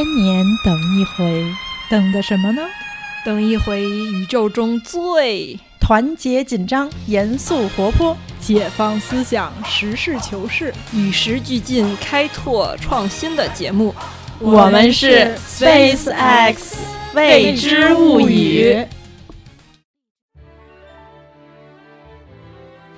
千年等一回，等的什么呢？等一回宇宙中最团结紧张、严肃活泼、解放思想、实事求是、与时俱进、开拓创新的节目。我们是 Space X 未知物语。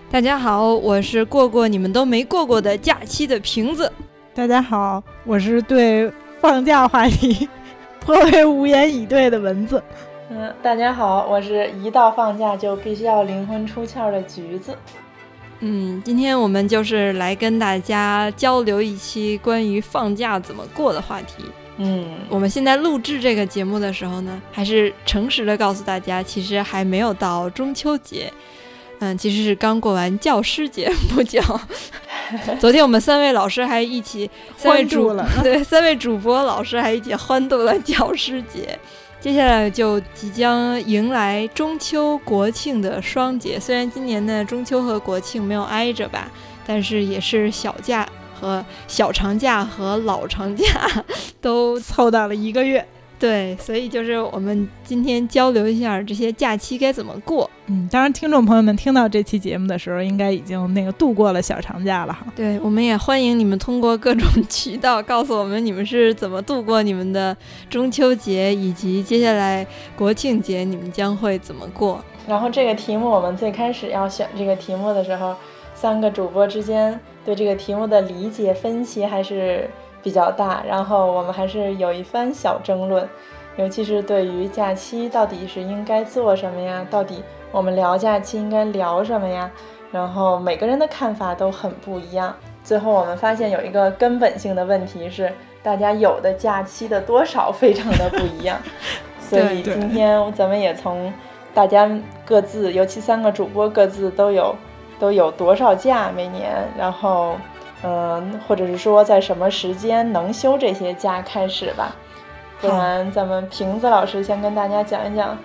大家好，我是过过你们都没过过的假期的瓶子。大家好，我是对放假话题 颇为无言以对的蚊子。嗯，大家好，我是一到放假就必须要灵魂出窍的橘子。嗯，今天我们就是来跟大家交流一期关于放假怎么过的话题。嗯，我们现在录制这个节目的时候呢，还是诚实的告诉大家，其实还没有到中秋节。嗯，其实是刚过完教师节 不久。昨天我们三位老师还一起，三位主对三位主播老师还一起欢度了教师节。接下来就即将迎来中秋国庆的双节，虽然今年的中秋和国庆没有挨着吧，但是也是小假和小长假和老长假 都凑到了一个月。对，所以就是我们今天交流一下这些假期该怎么过。嗯，当然，听众朋友们听到这期节目的时候，应该已经那个度过了小长假了哈。对，我们也欢迎你们通过各种 渠道告诉我们你们是怎么度过你们的中秋节，以及接下来国庆节你们将会怎么过。然后这个题目，我们最开始要选这个题目的时候，三个主播之间对这个题目的理解分析还是。比较大，然后我们还是有一番小争论，尤其是对于假期到底是应该做什么呀？到底我们聊假期应该聊什么呀？然后每个人的看法都很不一样。最后我们发现有一个根本性的问题是，大家有的假期的多少非常的不一样。所以今天咱们也从大家各自，尤其三个主播各自都有都有多少假每年，然后。嗯，或者是说在什么时间能休这些假开始吧，不然咱们瓶子老师先跟大家讲一讲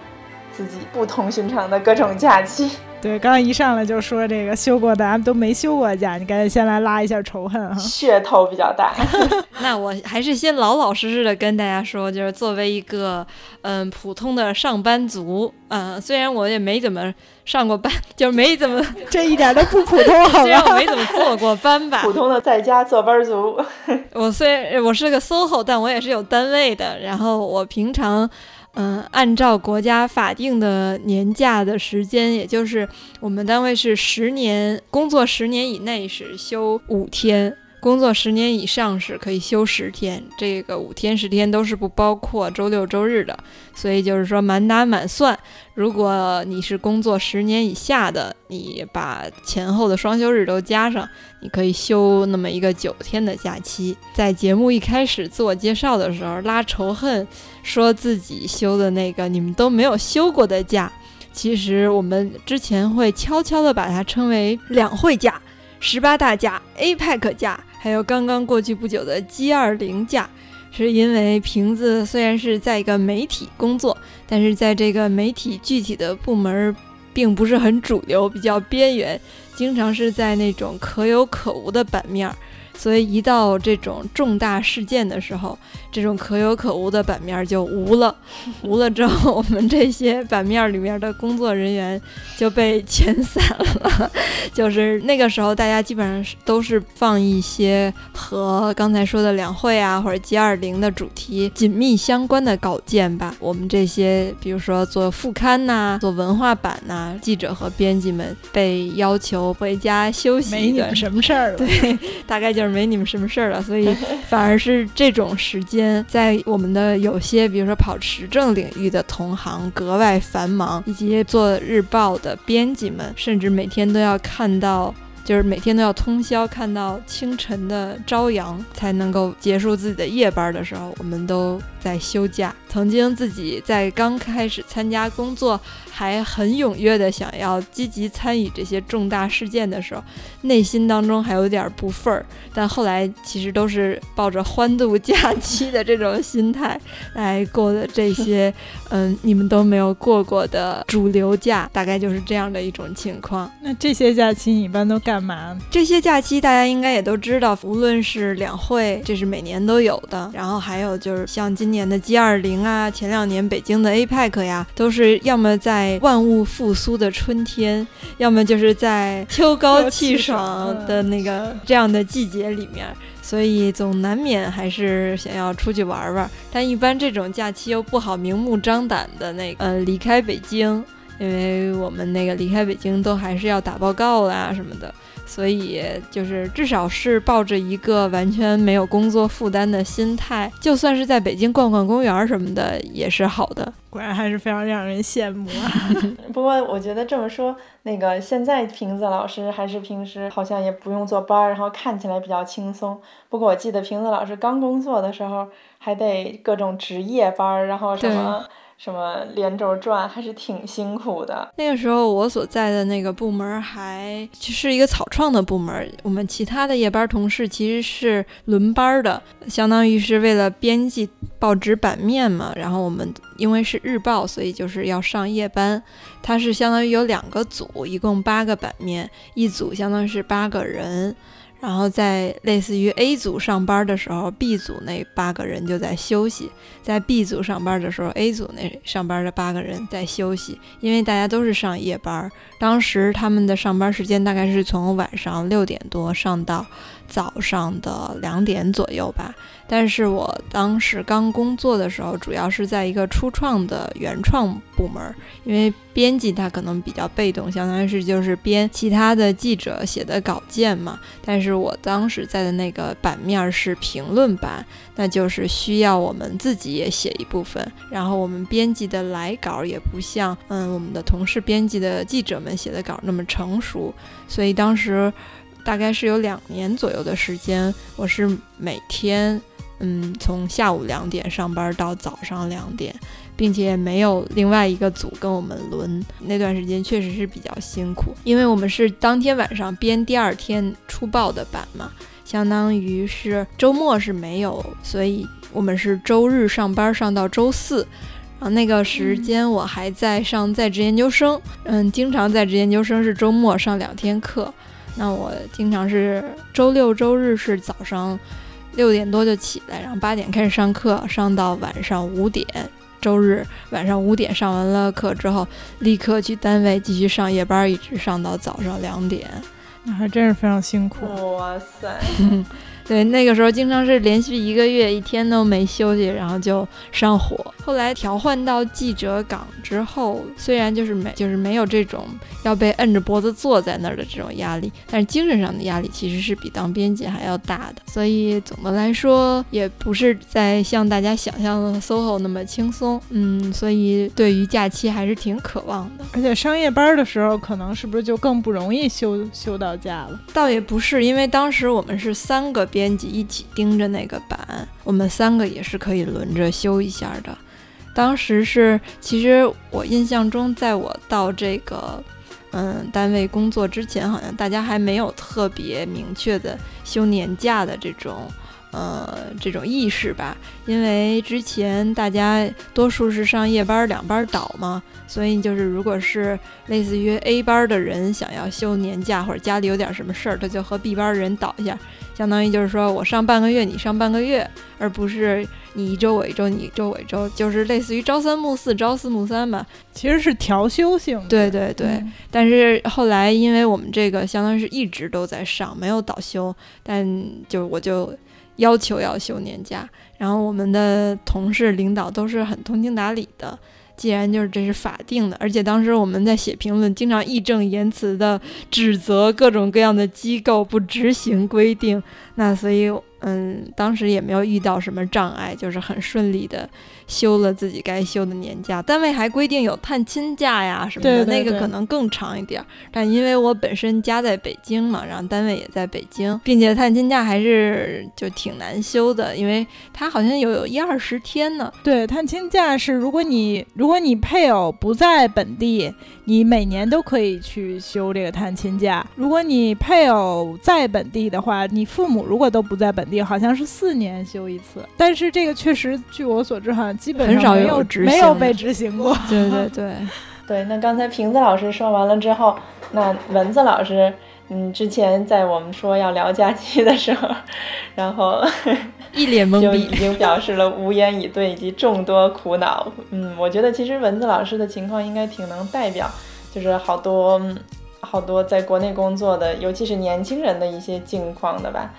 自己不同寻常的各种假期。对，刚刚一上来就说这个休过的，咱们都没休过假，你赶紧先来拉一下仇恨哈。噱头比较大。那我还是先老老实实的跟大家说，就是作为一个嗯普通的上班族，嗯，虽然我也没怎么上过班，就是没怎么 这一点都不普通，好吧？虽然我没怎么坐过班吧。普通的在家坐班族。我虽然我是个 SOHO，但我也是有单位的，然后我平常。嗯，按照国家法定的年假的时间，也就是我们单位是十年工作十年以内是休五天，工作十年以上是可以休十天。这个五天十天都是不包括周六周日的，所以就是说满打满算，如果你是工作十年以下的，你把前后的双休日都加上，你可以休那么一个九天的假期。在节目一开始自我介绍的时候拉仇恨。说自己休的那个你们都没有休过的假，其实我们之前会悄悄的把它称为两会假、十八大假、APEC 假，还有刚刚过去不久的 G 二零假，是因为瓶子虽然是在一个媒体工作，但是在这个媒体具体的部门并不是很主流，比较边缘，经常是在那种可有可无的版面。所以一到这种重大事件的时候，这种可有可无的版面就无了，无了之后，我们这些版面里面的工作人员就被遣散了。就是那个时候，大家基本上都是放一些和刚才说的两会啊或者 G 二零的主题紧密相关的稿件吧。我们这些，比如说做副刊呐、做文化版呐，记者和编辑们被要求回家休息。没你们什么事儿了。对，大概就是。没你们什么事儿了，所以 反而是这种时间，在我们的有些，比如说跑时政领域的同行格外繁忙，以及做日报的编辑们，甚至每天都要看到。就是每天都要通宵看到清晨的朝阳，才能够结束自己的夜班的时候，我们都在休假。曾经自己在刚开始参加工作还很踊跃的想要积极参与这些重大事件的时候，内心当中还有点不忿儿。但后来其实都是抱着欢度假期的这种心态来过的这些，嗯，你们都没有过过的主流假，大概就是这样的一种情况。那这些假期你一般都干嘛？这些假期大家应该也都知道，无论是两会，这是每年都有的，然后还有就是像今年的 G 二零啊，前两年北京的 APEC 呀，都是要么在万物复苏的春天，要么就是在秋高气爽的那个这样的季节里面，所以总难免还是想要出去玩玩。但一般这种假期又不好明目张胆的那个呃离开北京，因为我们那个离开北京都还是要打报告啦什么的。所以就是至少是抱着一个完全没有工作负担的心态，就算是在北京逛逛公园什么的也是好的。果然还是非常让人羡慕啊！不过我觉得这么说，那个现在瓶子老师还是平时好像也不用坐班，然后看起来比较轻松。不过我记得瓶子老师刚工作的时候还得各种值夜班，然后什么。什么连轴转还是挺辛苦的。那个时候我所在的那个部门还是一个草创的部门，我们其他的夜班同事其实是轮班的，相当于是为了编辑报纸版面嘛。然后我们因为是日报，所以就是要上夜班。它是相当于有两个组，一共八个版面，一组相当于是八个人。然后在类似于 A 组上班的时候，B 组那八个人就在休息；在 B 组上班的时候，A 组那上班的八个人在休息，因为大家都是上夜班。当时他们的上班时间大概是从晚上六点多上到。早上的两点左右吧，但是我当时刚工作的时候，主要是在一个初创的原创部门，因为编辑他可能比较被动，相当于是就是编其他的记者写的稿件嘛。但是我当时在的那个版面是评论版，那就是需要我们自己也写一部分，然后我们编辑的来稿也不像嗯我们的同事编辑的记者们写的稿那么成熟，所以当时。大概是有两年左右的时间，我是每天，嗯，从下午两点上班到早上两点，并且没有另外一个组跟我们轮。那段时间确实是比较辛苦，因为我们是当天晚上编第二天出报的版嘛，相当于是周末是没有，所以我们是周日上班上到周四。然后那个时间我还在上在职研究生，嗯，经常在职研究生是周末上两天课。那我经常是周六周日是早上六点多就起来，然后八点开始上课，上到晚上五点。周日晚上五点上完了课之后，立刻去单位继续上夜班，一直上到早上两点。那还真是非常辛苦。哇塞！对，那个时候经常是连续一个月一天都没休息，然后就上火。后来调换到记者岗之后，虽然就是没就是没有这种要被摁着脖子坐在那儿的这种压力，但是精神上的压力其实是比当编辑还要大的。所以总的来说，也不是在像大家想象的 SOHO 那么轻松。嗯，所以对于假期还是挺渴望的。而且上夜班的时候，可能是不是就更不容易休休到假了？倒也不是，因为当时我们是三个。编辑一起盯着那个版，我们三个也是可以轮着修一下的。当时是，其实我印象中，在我到这个嗯单位工作之前，好像大家还没有特别明确的休年假的这种呃这种意识吧。因为之前大家多数是上夜班，两班倒嘛，所以就是如果是类似于 A 班的人想要休年假，或者家里有点什么事儿，他就和 B 班人倒一下。相当于就是说我上半个月，你上半个月，而不是你一周我一周，你一周我一周，就是类似于朝三暮四、朝四暮三吧。其实是调休性。对对对。但是后来，因为我们这个相当于是一直都在上，没有倒休，但就我就要求要休年假，然后我们的同事领导都是很通情达理的。既然就是这是法定的，而且当时我们在写评论，经常义正言辞的指责各种各样的机构不执行规定，那所以嗯，当时也没有遇到什么障碍，就是很顺利的休了自己该休的年假。单位还规定有探亲假呀什么的，那个可能更长一点。但因为我本身家在北京嘛，然后单位也在北京，并且探亲假还是就挺难休的，因为它好像有有一二十天呢。对，探亲假是如果你如果你配偶不在本地。你每年都可以去休这个探亲假。如果你配偶在本地的话，你父母如果都不在本地，好像是四年休一次。但是这个确实，据我所知，好像基本上没有没有被执行过。对对对 对。那刚才瓶子老师说完了之后，那蚊子老师。嗯，之前在我们说要聊假期的时候，然后 一脸懵逼，就已经表示了无言以对以及众多苦恼。嗯，我觉得其实蚊子老师的情况应该挺能代表，就是好多好多在国内工作的，尤其是年轻人的一些境况的吧。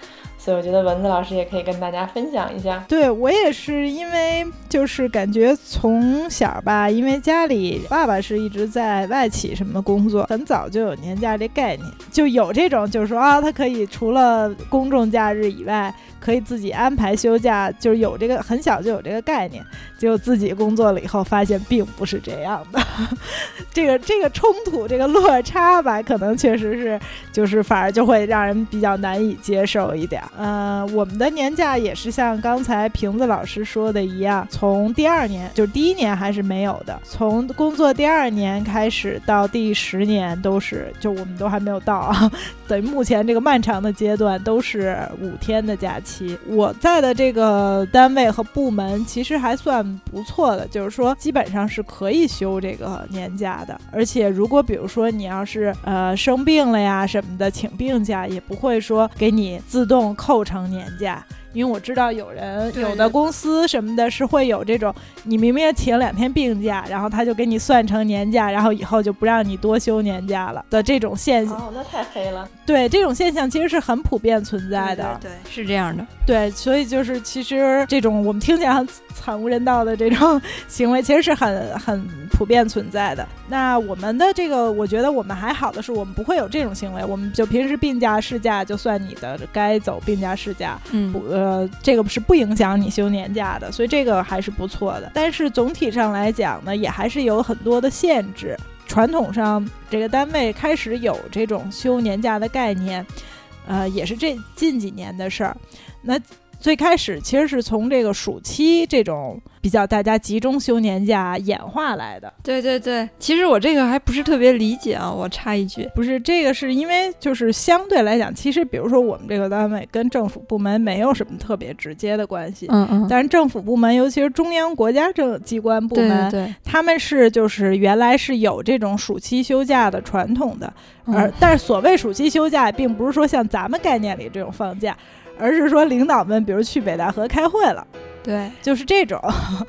所以我觉得蚊子老师也可以跟大家分享一下。对我也是，因为就是感觉从小吧，因为家里爸爸是一直在外企什么工作，很早就有年假这概念，就有这种就是说啊，他可以除了公众假日以外。可以自己安排休假，就是有这个很小就有这个概念，结果自己工作了以后发现并不是这样的，这个这个冲突这个落差吧，可能确实是就是反而就会让人比较难以接受一点。呃，我们的年假也是像刚才瓶子老师说的一样，从第二年就是第一年还是没有的，从工作第二年开始到第十年都是，就我们都还没有到啊，等于目前这个漫长的阶段都是五天的假期。我在的这个单位和部门其实还算不错的，就是说基本上是可以休这个年假的，而且如果比如说你要是呃生病了呀什么的，请病假也不会说给你自动扣扣成年假。因为我知道有人有的公司什么的是会有这种，你明明请两天病假，然后他就给你算成年假，然后以后就不让你多休年假了的这种现象。哦，那太黑了。对，这种现象其实是很普遍存在的。对，是这样的。对，所以就是其实这种我们听起来很惨无人道的这种行为，其实是很很普遍存在的。那我们的这个，我觉得我们还好的是，我们不会有这种行为，我们就平时病假事假就算你的该走病假事假，嗯，不。呃，这个是不影响你休年假的，所以这个还是不错的。但是总体上来讲呢，也还是有很多的限制。传统上，这个单位开始有这种休年假的概念，呃，也是这近几年的事儿。那最开始其实是从这个暑期这种。比较大家集中休年假演化来的，对对对。其实我这个还不是特别理解啊，我插一句，不是这个是因为就是相对来讲，其实比如说我们这个单位跟政府部门没有什么特别直接的关系，嗯嗯。但是政府部门，尤其是中央国家政机关部门，对，他们是就是原来是有这种暑期休假的传统的，而但是所谓暑期休假，并不是说像咱们概念里这种放假，而是说领导们比如去北戴河开会了。对，就是这种，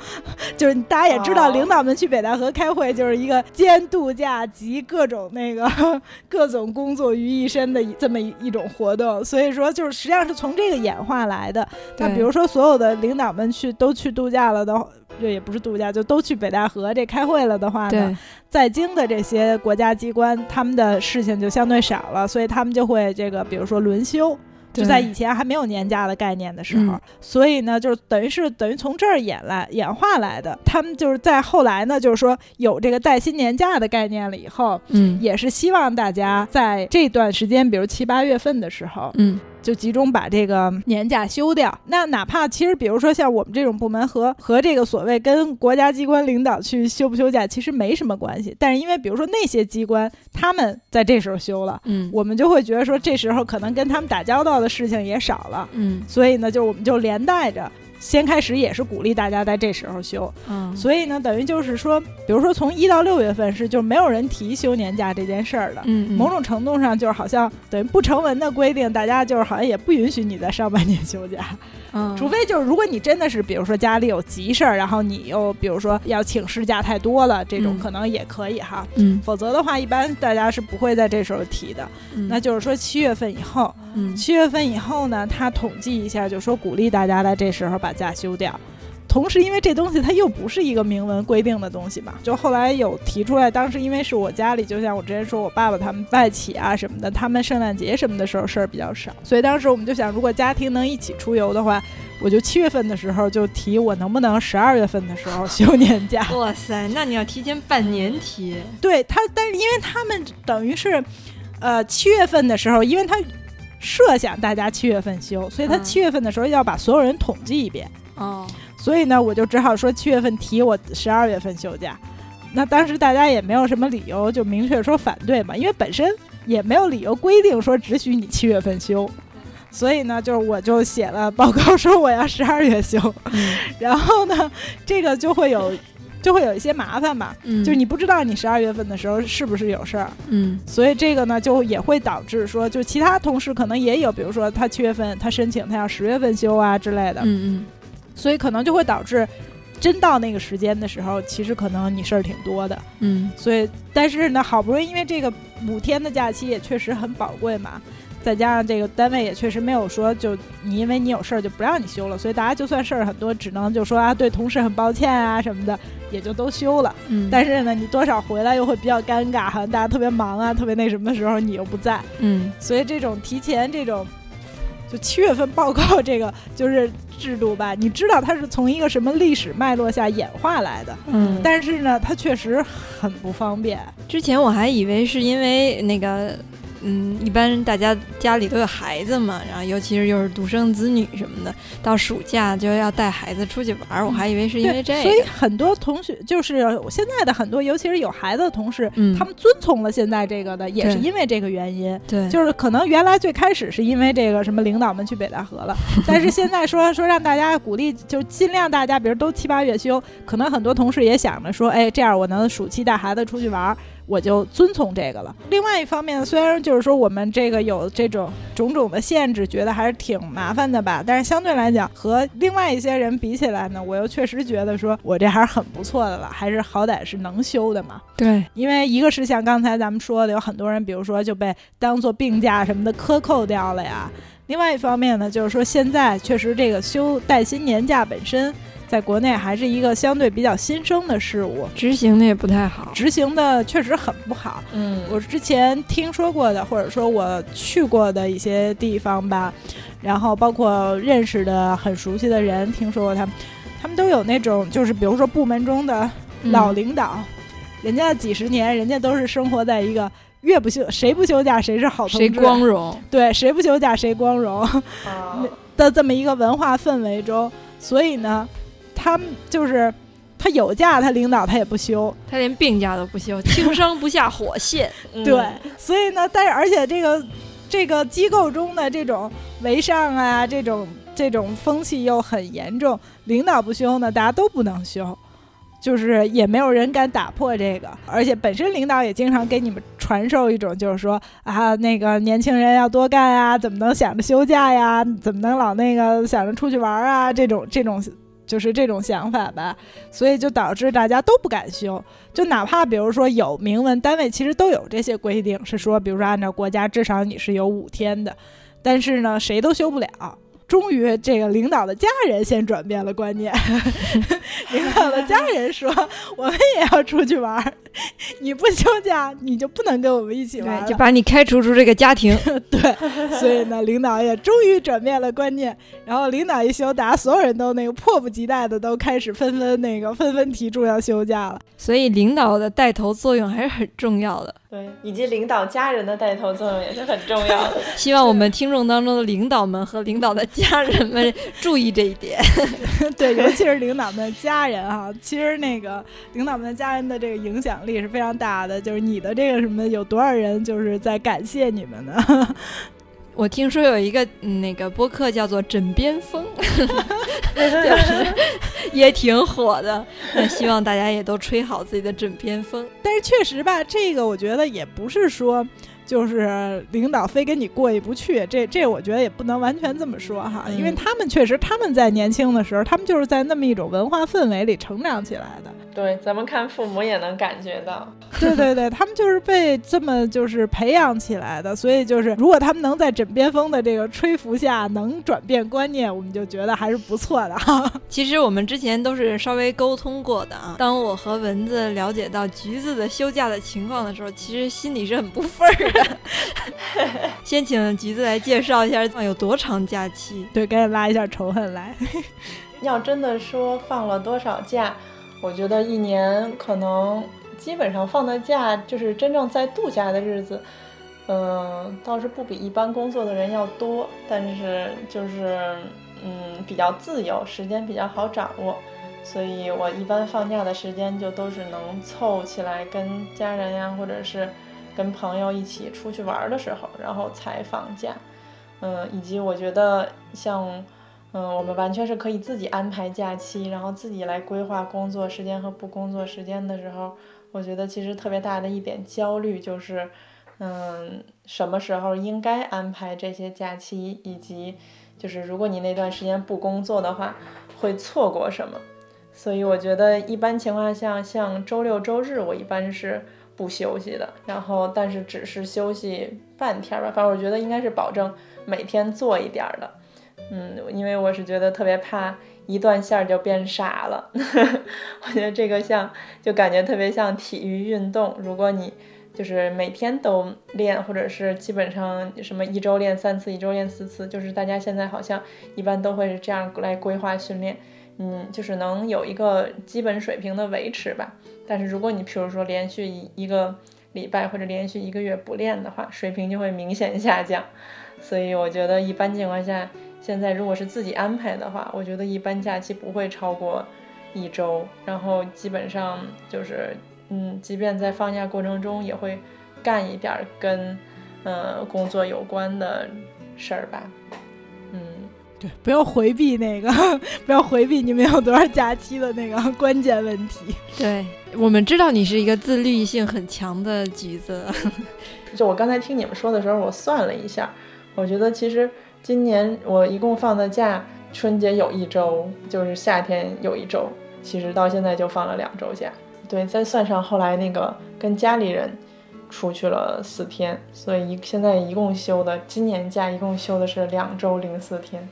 就是大家也知道，领导们去北戴河开会，就是一个兼度假及各种那个 各种工作于一身的这么一一种活动。所以说，就是实际上是从这个演化来的。那比如说，所有的领导们去都去度假了的，这也不是度假，就都去北戴河这开会了的话呢，在京的这些国家机关，他们的事情就相对少了，所以他们就会这个，比如说轮休。就在以前还没有年假的概念的时候，所以呢，就是等于是等于从这儿演来演化来的。他们就是在后来呢，就是说有这个带薪年假的概念了以后，嗯，也是希望大家在这段时间，比如七八月份的时候，嗯。就集中把这个年假休掉。那哪怕其实，比如说像我们这种部门和和这个所谓跟国家机关领导去休不休假，其实没什么关系。但是因为比如说那些机关他们在这时候休了，嗯，我们就会觉得说这时候可能跟他们打交道的事情也少了，嗯，所以呢，就我们就连带着。先开始也是鼓励大家在这时候休，嗯，所以呢，等于就是说，比如说从一到六月份是就没有人提休年假这件事儿的，嗯，某种程度上就是好像等于不成文的规定，大家就是好像也不允许你在上半年休假。嗯，除非就是如果你真的是，比如说家里有急事儿，然后你又比如说要请事假太多了，这种可能也可以哈。嗯，否则的话，一般大家是不会在这时候提的。那就是说七月份以后，嗯，七月份以后呢，他统计一下，就说鼓励大家在这时候把假休掉。同时因为这东西它又不是一个明文规定的东西嘛，就后来有提出来，当时因为是我家里，就像我之前说我爸爸他们外企啊什么的，他们圣诞节什么的时候事儿比较少，所以当时我们就想，如果家庭能一起出游的话，我就 七月份的时候就提我能不能十二月份的时候休年假。哇塞，那你要提前半年提。对他，但是因为他们等于是，呃，七月份的时候，因为他设想大家七月份休，所以他嗯七月份的时候要把所有人统计一遍。哦，所以呢，我就只好说七月份提我十二月份休假。那当时大家也没有什么理由就明确说反对嘛，因为本身也没有理由规定说只许你七月份休。所以呢，就是我就写了报告说我要 十二月休，嗯。然后呢，这个就会有就会有一些麻烦嘛，嗯，就是你不知道你十二月份的时候是不是有事儿，嗯。所以这个呢就也会导致说，就其他同事可能也有，比如说他七月份他申请他要十月份休啊之类的，嗯所以可能就会导致，真到那个时间的时候，其实可能你事儿挺多的。嗯所以，但是呢，好不容易因为这个五天的假期也确实很宝贵嘛，再加上这个单位也确实没有说就你因为你有事儿就不让你休了，所以大家就算事儿很多，只能就说啊对同事很抱歉啊什么的，也就都休了。嗯，但是呢，你多少回来又会比较尴尬，好像大家特别忙啊，特别那什么的时候你又不在，嗯所以这种提前这种，就七月份报告这个就是制度吧，你知道它是从一个什么历史脉络下演化来的，嗯，但是呢，它确实很不方便。之前我还以为是因为那个。嗯，一般大家家里都有孩子嘛，然后尤其是又是独生子女什么的，到暑假就要带孩子出去玩儿，我还以为是因为这个。所以很多同学就是现在的很多，尤其是有孩子的同事，嗯他们遵从了现在这个的，也是因为这个原因。对，就是可能原来最开始是因为这个什么领导们去北戴河了，但是现在说说让大家鼓励，就尽量大家比如都七八月休，可能很多同事也想着说，哎，这样我能暑期带孩子出去玩儿，我就遵从这个了。另外一方面，虽然就是说我们这个有这种种种的限制，觉得还是挺麻烦的吧，但是相对来讲和另外一些人比起来呢，我又确实觉得说我这还是很不错的了，还是好歹是能休的嘛。对，因为一个是像刚才咱们说的，有很多人，比如说就被当做病假什么的克扣掉了呀。另外一方面呢，就是说现在确实这个休带薪年假本身，在国内还是一个相对比较新生的事物，执行的也不太好。执行的确实很不好。嗯，我之前听说过的，或者说我去过的一些地方吧，然后包括认识的很熟悉的人，听说过他们，他们都有那种就是比如说部门中的嗯老领导，人家几十年，人家都是生活在一个越不休谁不休假谁是好同志，谁光荣？对谁不休假谁光荣啊 的这么一个文化氛围中，所以呢，他们就是他有假，他领导他也不休，他连病假都不休，轻伤不下火线。嗯对，所以呢，但是而且这个这个机构中的这种为上啊，这种这种风气又很严重，领导不休呢，大家都不能休。就是也没有人敢打破这个，而且本身领导也经常给你们传授一种，就是说啊，那个年轻人要多干啊，怎么能想着休假呀？怎么能老那个想着出去玩啊？这种这种就是这种想法吧，所以就导致大家都不敢休。就哪怕比如说有明文单位，其实都有这些规定，是说比如说按照国家至少你是有五天的，但是呢谁都休不了。终于，这个领导的家人先转变了观念。领导的家人说：“我们也要出去玩儿，你不休假，你就不能跟我们一起玩对，就把你开除出这个家庭。对，所以呢，领导也终于转变了观念。然后领导一休，大家所有人都那个迫不及待的都开始纷纷那个纷纷提出要休假了。所以领导的带头作用还是很重要的。对，以及领导家人的带头作用也是很重要的。希望我们听众当中的领导们和领导的家人们注意这一点。对，尤其是领导们的家人哈，其实那个领导们的家人的这个影响力是非常大的。就是你的这个什么，有多少人就是在感谢你们呢？我听说有一个、嗯、那个播客叫做《枕边风》就是也挺火的。那希望大家也都吹好自己的枕边风。但是确实吧，这个我觉得也不是说，就是领导非跟你过意不去。这这我觉得也不能完全这么说哈，因为他们确实他们在年轻的时候，他们就是在那么一种文化氛围里成长起来的。对，咱们看父母也能感觉到。对对对，他们就是被这么就是培养起来的，所以就是如果他们能在枕边风的这个吹拂下能转变观念，我们就觉得还是不错的哈。其实我们之前都是稍微沟通过的啊。当我和蚊子了解到橘子的休假的情况的时候，其实心里是很不忿儿的。先请橘子来介绍一下有多长假期。对，赶紧拉一下仇恨来。要真的说放了多少假？我觉得一年可能基本上放的假，就是真正在度假的日子，嗯，倒是不比一般工作的人要多，但是就是嗯比较自由，时间比较好掌握，所以我一般放假的时间就都是能凑起来跟家人呀，或者是跟朋友一起出去玩的时候，然后才放假，嗯，以及我觉得像。嗯，我们完全是可以自己安排假期，然后自己来规划工作时间和不工作时间的时候，我觉得其实特别大的一点焦虑就是，嗯，什么时候应该安排这些假期，以及就是如果你那段时间不工作的话，会错过什么。所以我觉得一般情况下，像周六周日我一般是不休息的，然后但是只是休息半天吧，反正我觉得应该是保证每天做一点儿的。嗯，因为我是觉得特别怕一断线儿就变傻了。我觉得这个像就感觉特别像体育运动，如果你就是每天都练，或者是基本上什么一周练三次，一周练四次，就是大家现在好像一般都会这样来规划训练。嗯，就是能有一个基本水平的维持吧。但是如果你譬如说连续一一个礼拜或者连续一个月不练的话，水平就会明显下降。所以我觉得一般情况下。现在如果是自己安排的话，我觉得一般假期不会超过一周，然后基本上就是，嗯，即便在放假过程中也会干一点跟，呃，工作有关的事儿吧。嗯，对，不要回避那个，不要回避你们有多少假期的那个 关键问题。对我们知道你是一个自律性很强的橘子。就我刚才听你们说的时候，我算了一下，我觉得其实。今年我一共放的假，春节有一周，就是夏天有一周，其实到现在就放了两周假。对，再算上后来那个跟家里人出去了四天，所以一现在一共休的今年假一共休的是两周零四天。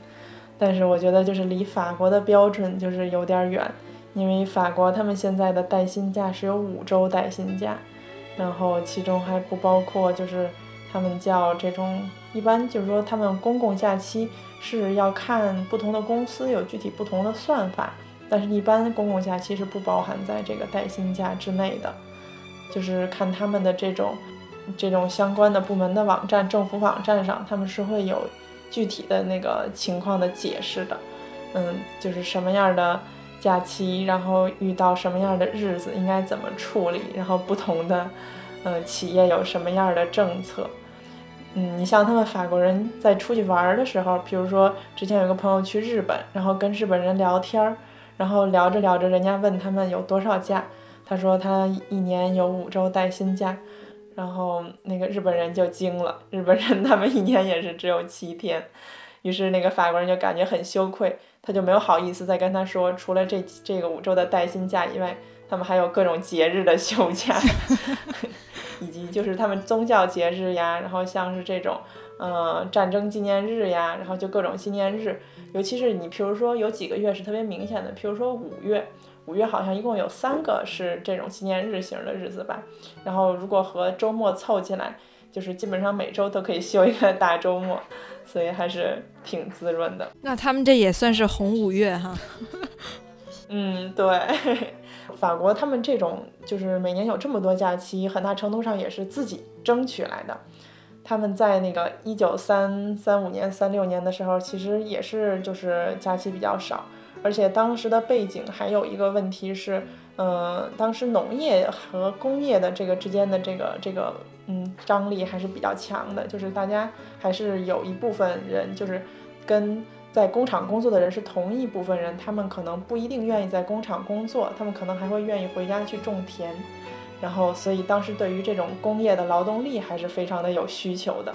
但是我觉得就是离法国的标准就是有点远，因为法国他们现在的带薪假是有五周带薪假，然后其中还不包括就是他们叫这种。一般就是说，他们公共假期是要看不同的公司有具体不同的算法，但是一般公共假期是不包含在这个带薪假之内的，就是看他们的这种这种相关的部门的网站、政府网站上，他们是会有具体的那个情况的解释的。嗯，就是什么样的假期，然后遇到什么样的日子应该怎么处理，然后不同的呃企业有什么样的政策。嗯，你像他们法国人在出去玩的时候，比如说之前有个朋友去日本，然后跟日本人聊天儿，然后聊着聊着，人家问他们有多少假，他说他一年有五周带薪假，然后那个日本人就惊了，日本人他们一年也是只有七天，于是那个法国人就感觉很羞愧，他就没有好意思再跟他说，除了这这个五周的带薪假以外，他们还有各种节日的休假。以及就是他们宗教节日呀，然后像是这种，呃，战争纪念日呀，然后就各种纪念日，尤其是你，比如说有几个月是特别明显的，比如说五月，五月好像一共有三个是这种纪念日型的日子吧，然后如果和周末凑起来，就是基本上每周都可以休一个大周末，所以还是挺滋润的。那他们这也算是红五月哈。嗯，对。法国他们这种就是每年有这么多假期，很大程度上也是自己争取来的。他们在那个一九三三五年、三六年的时候，其实也是就是假期比较少，而且当时的背景还有一个问题是，嗯，当时农业和工业的这个之间的这个这个嗯张力还是比较强的，就是大家还是有一部分人就是跟。在工厂工作的人是同一部分人，他们可能不一定愿意在工厂工作，他们可能还会愿意回家去种田。然后所以当时对于这种工业的劳动力还是非常的有需求的，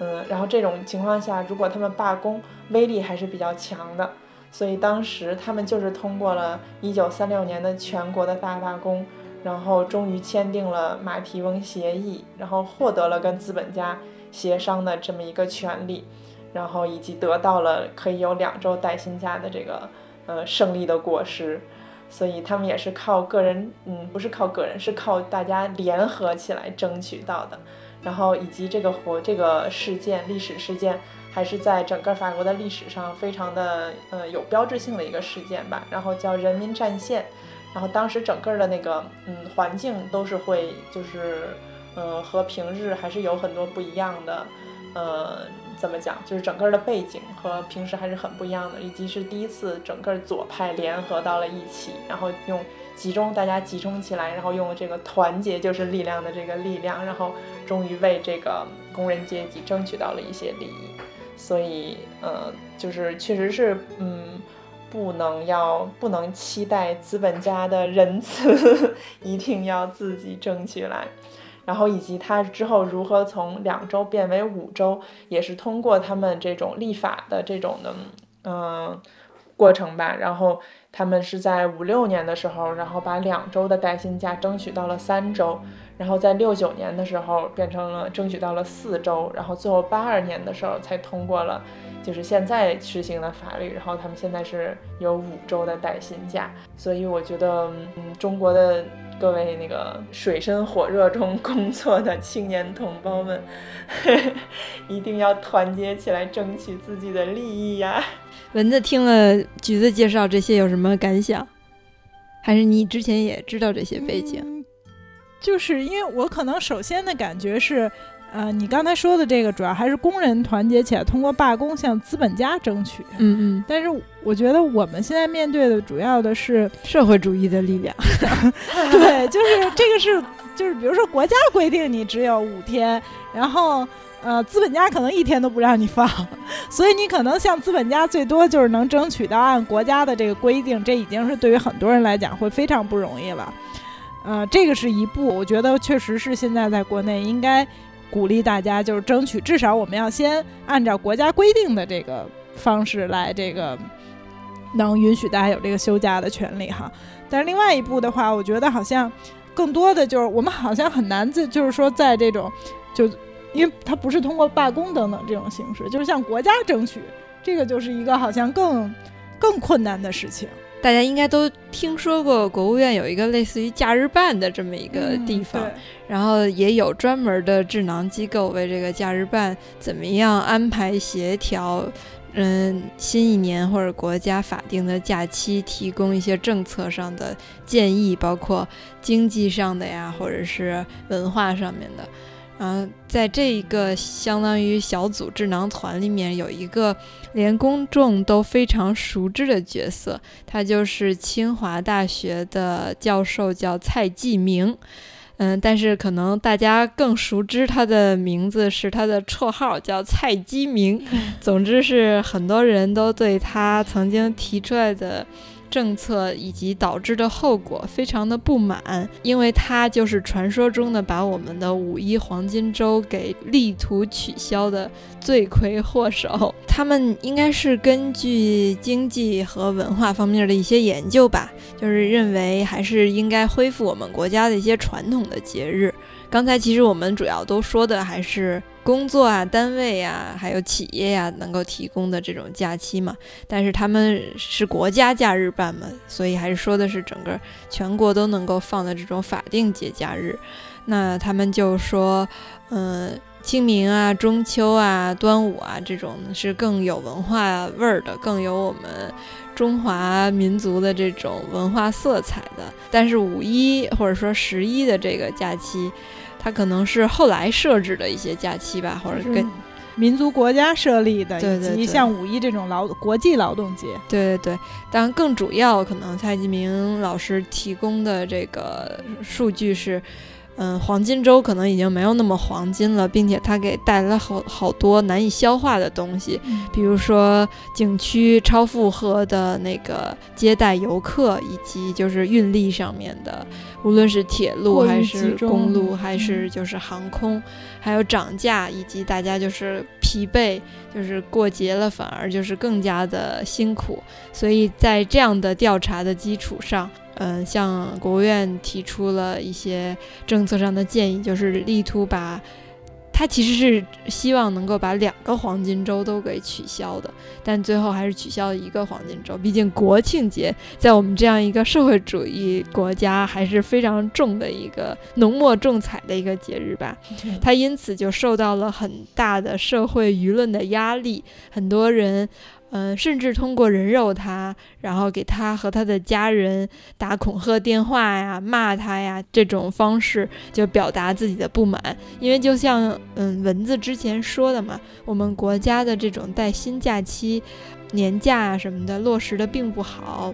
嗯，然后这种情况下，如果他们罢工，威力还是比较强的，所以当时他们就是通过了1936年的全国的大罢工，然后终于签订了马提翁协议，然后获得了跟资本家协商的这么一个权利，然后以及得到了可以有两周带薪假的这个呃胜利的果实。所以他们也是靠个人，嗯，不是靠个人，是靠大家联合起来争取到的。然后以及这个活这个事件，历史事件，还是在整个法国的历史上非常的，呃，有标志性的一个事件吧。然后叫人民战线。然后当时整个的那个，嗯，环境都是会，就是，呃，和平日还是有很多不一样的，呃。怎么讲？就是整个的背景和平时还是很不一样的，以及是第一次整个左派联合到了一起，然后用集中大家集中起来，然后用这个团结就是力量的这个力量，然后终于为这个工人阶级争取到了一些利益。所以，呃，就是确实是，嗯，不能要不能期待资本家的仁慈，一定要自己争取来。然后以及他之后如何从两周变为五周，也是通过他们这种立法的这种的嗯过程吧。然后他们是在五六年的时候，然后把两周的带薪假争取到了三周，然后在六九年的时候变成了争取到了四周，然后最后八二年的时候才通过了，就是现在实行的法律。然后他们现在是有五周的带薪假，所以我觉得嗯中国的。各位那个水深火热中工作的青年同胞们，一定要团结起来，争取自己的利益呀！蚊子听了橘子介绍这些有什么感想？还是你之前也知道这些背景？就是因为我可能首先的感觉是。呃，你刚才说的这个主要还是工人团结起来，通过罢工向资本家争取。嗯嗯。但是我觉得我们现在面对的主要的是社会主义的力量。对，就是这个是，就是比如说国家规定你只有五天，然后呃，资本家可能一天都不让你放，所以你可能向资本家最多就是能争取到按国家的这个规定，这已经是对于很多人来讲会非常不容易了。呃，这个是一步，我觉得确实是现在在国内应该。鼓励大家就是争取，至少我们要先按照国家规定的这个方式来，这个能允许大家有这个休假的权利哈。但是另外一步的话，我觉得好像更多的就是我们好像很难在就是说在这种就因为它不是通过罢工等等这种形式，就是向国家争取，这个就是一个好像更更困难的事情。大家应该都听说过，国务院有一个类似于假日办的这么一个地方，然后也有专门的智囊机构为这个假日办怎么样安排协调，嗯，新一年或者国家法定的假期提供一些政策上的建议，包括经济上的呀，或者是文化上面的。嗯，在这一个相当于小组智囊团里面，有一个连公众都非常熟知的角色，他就是清华大学的教授，叫蔡继明。嗯，但是可能大家更熟知他的名字是他的绰号，叫蔡基明。总之是很多人都对他曾经提出来的。政策以及导致的后果非常的不满，因为他就是传说中的把我们的五一黄金周给力图取消的罪魁祸首。他们应该是根据经济和文化方面的一些研究吧，就是认为还是应该恢复我们国家的一些传统的节日。刚才其实我们主要都说的还是工作啊、单位呀、还有企业呀能够提供的这种假期嘛，但是他们是国家假日办嘛，所以还是说的是整个全国都能够放的这种法定节假日。那他们就说，嗯，清明啊、中秋啊、端午啊这种是更有文化味儿的，更有我们中华民族的这种文化色彩的。但是五一或者说十一的这个假期。它可能是后来设置的一些假期吧，或者跟民族国家设立的，以及像五一这种劳国际劳动节。对对对，当然更主要，可能蔡继明老师提供的这个数据是，嗯，黄金周可能已经没有那么黄金了，并且它给带来了好好多难以消化的东西，比如说景区超负荷的那个接待游客，以及就是运力上面的，无论是铁路还是公路，还是就是航空，还有涨价，以及大家就是疲惫，就是过节了反而就是更加的辛苦，所以在这样的调查的基础上。嗯，向国务院提出了一些政策上的建议，就是力图把，他其实是希望能够把两个黄金周都给取消的，但最后还是取消了一个黄金周。毕竟国庆节在我们这样一个社会主义国家还是非常重的一个浓墨重彩的一个节日吧，他因此就受到了很大的社会舆论的压力，很多人。嗯，甚至通过人肉他，然后给他和他的家人打恐吓电话呀、骂他呀，这种方式就表达自己的不满。因为就像嗯蚊子之前说的嘛，我们国家的这种带薪假期、年假啊什么的落实的并不好。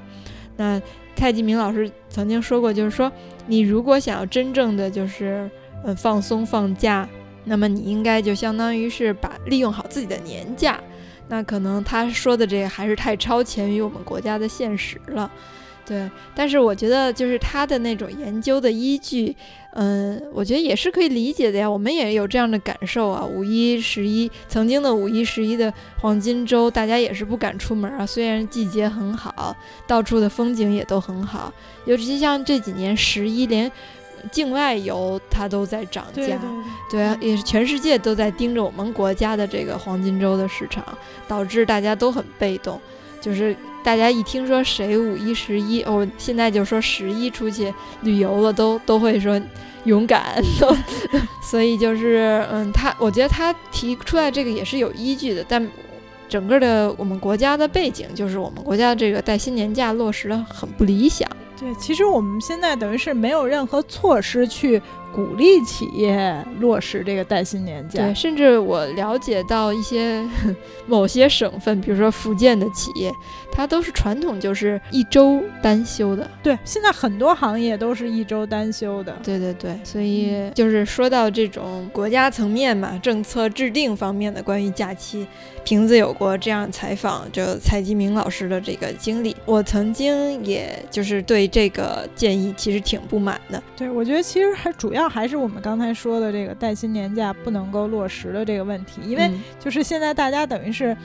那蔡继明老师曾经说过，就是说你如果想要真正的就是嗯放松放假，那么你应该就相当于是把利用好自己的年假。那可能他说的这个还是太超前于我们国家的现实了，对。但是我觉得就是他的那种研究的依据，嗯，我觉得也是可以理解的呀。我们也有这样的感受啊。五一、十一，曾经的五一、十一的黄金周，大家也是不敢出门啊。虽然季节很好，到处的风景也都很好，尤其像这几年十一连。境外游它都在涨价，对啊，也是全世界都在盯着我们国家的这个黄金周的市场，导致大家都很被动。就是大家一听说谁五一、十一，哦，现在就说十一出去旅游了，都 都会说勇敢。所以就是，嗯，他我觉得他提出来这个也是有依据的，但整个的我们国家的背景就是我们国家这个带薪年假落实的很不理想。对，其实我们现在等于是没有任何措施去鼓励企业落实这个带薪年假。对，甚至我了解到一些 某些省份，比如说福建的企业，它都是传统就是一周单休的。对，现在很多行业都是一周单休的。对对对，所以就是说到这种国家层面嘛，政策制定方面的关于假期。瓶子有过这样采访，就蔡吉明老师的这个经历，我曾经也就是对这个建议其实挺不满的。对，我觉得其实还主要还是我们刚才说的这个带薪年假不能够落实的这个问题，因为就是现在大家等于是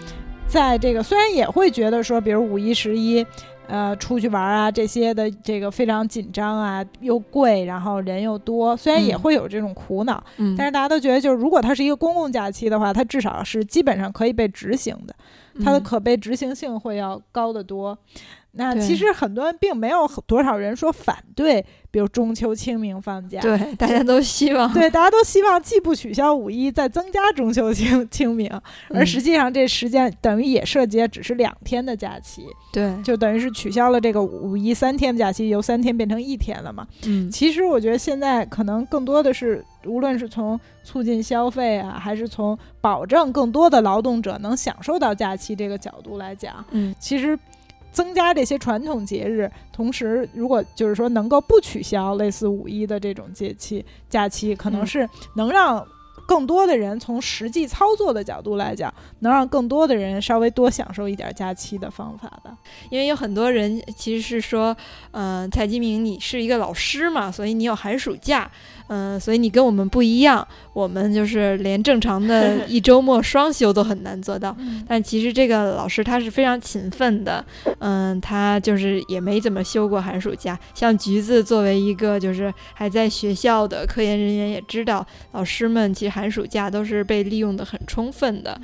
在这个虽然也会觉得说，比如五一、十一。呃，出去玩啊，这些的这个非常紧张啊，又贵，然后人又多，虽然也会有这种苦恼，嗯，但是大家都觉得，就是如果它是一个公共假期的话，它至少是基本上可以被执行的，它的可被执行性会要高得多。那其实很多人并没有多少人说反对，比如中秋、清明放假，对，大家都希望，对，大家都希望既不取消五一，再增加中秋、清清明，而实际上这时间等于也涉及只是两天的假期，对，就等于是取消了这个五一三天的假期，由三天变成一天了嘛。嗯，其实我觉得现在可能更多的是，无论是从促进消费啊，还是从保证更多的劳动者能享受到假期这个角度来讲，嗯，其实。增加这些传统节日，同时如果就是说能够不取消类似五一的这种节气假期，可能是能让更多的人从实际操作的角度来讲，能让更多的人稍微多享受一点假期的方法的。因为有很多人其实是说，嗯，蔡金明，你是一个老师嘛，所以你有寒暑假。嗯，所以你跟我们不一样，我们就是连正常的 一周末双休都很难做到。但其实这个老师他是非常勤奋的，嗯，他就是也没怎么休过寒暑假。像橘子作为一个就是还在学校的科研人员，也知道老师们其实寒暑假都是被利用的很充分的。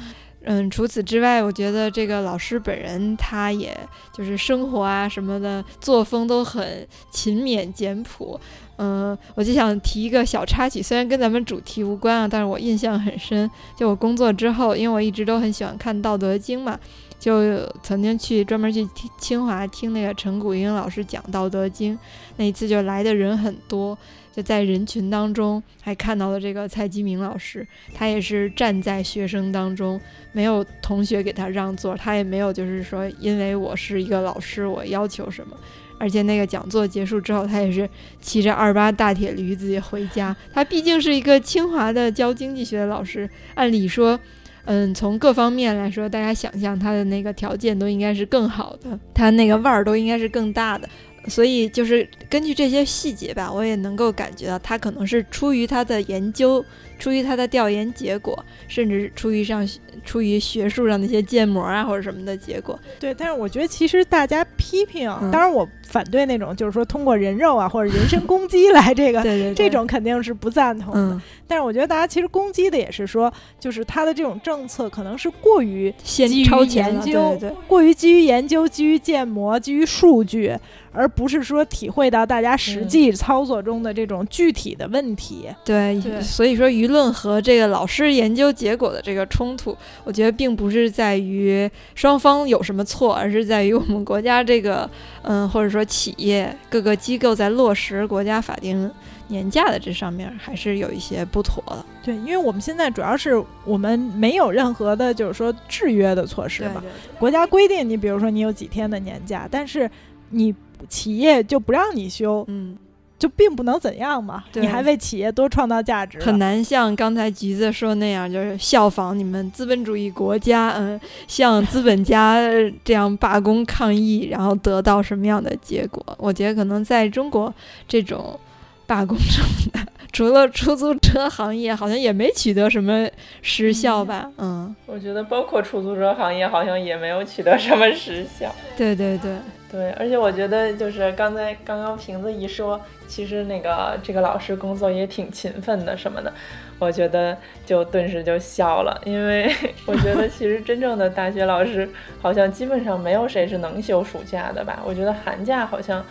嗯，除此之外，我觉得这个老师本人他也就是生活啊什么的作风都很勤勉简朴。嗯，我就想提一个小插曲，虽然跟咱们主题无关啊，但是我印象很深。就我工作之后，因为我一直都很喜欢看《道德经》嘛，就曾经去专门去听清华听那个陈谷英老师讲《道德经》，那一次就来的人很多，就在人群当中还看到了这个蔡基明老师，他也是站在学生当中，没有同学给他让座，他也没有就是说因为我是一个老师，我要求什么。而且那个讲座结束之后，他也是骑着二八大铁驴子回家。他毕竟是一个清华的教经济学的老师，按理说，嗯，从各方面来说，大家想象他的那个条件都应该是更好的，他那个腕儿都应该是更大的。所以就是根据这些细节吧，我也能够感觉到他可能是出于他的研究。出于他的调研结果，甚至出于上出于学术上的一些建模啊或者什么的结果，对。但是我觉得其实大家批评，当然我反对那种就是说通过人肉啊或者人身攻击来这个，对对，这种肯定是不赞同的。但是我觉得大家其实攻击的也是说，就是他的这种政策可能是过于基于研究，过于基于研究、基于建模、基于数据。而不是说体会到大家实际操作中的这种具体的问题。对，所以说舆论和这个老师研究结果的这个冲突，我觉得并不是在于双方有什么错，而是在于我们国家这个，嗯，或者说企业各个机构在落实国家法定年假的这上面还是有一些不妥的。对，因为我们现在主要是我们没有任何的，就是说制约的措施嘛。国家规定你，比如说你有几天的年假，但是你。企业就不让你休，嗯，就并不能怎样嘛。你还为企业多创造价值，很难像刚才橘子说那样，就是效仿你们资本主义国家，嗯，像资本家这样罢工抗议，然后得到什么样的结果？我觉得可能在中国这种罢工中的。除了出租车行业，好像也没取得什么实效吧？嗯，我觉得包括出租车行业，好像也没有取得什么实效。对对对对，而且我觉得就是刚才刚刚瓶子一说，其实那个这个老师工作也挺勤奋的什么的，我觉得就顿时就笑了，因为 我觉得其实真正的大学老师，好像基本上没有谁是能休暑假的吧？我觉得寒假好像。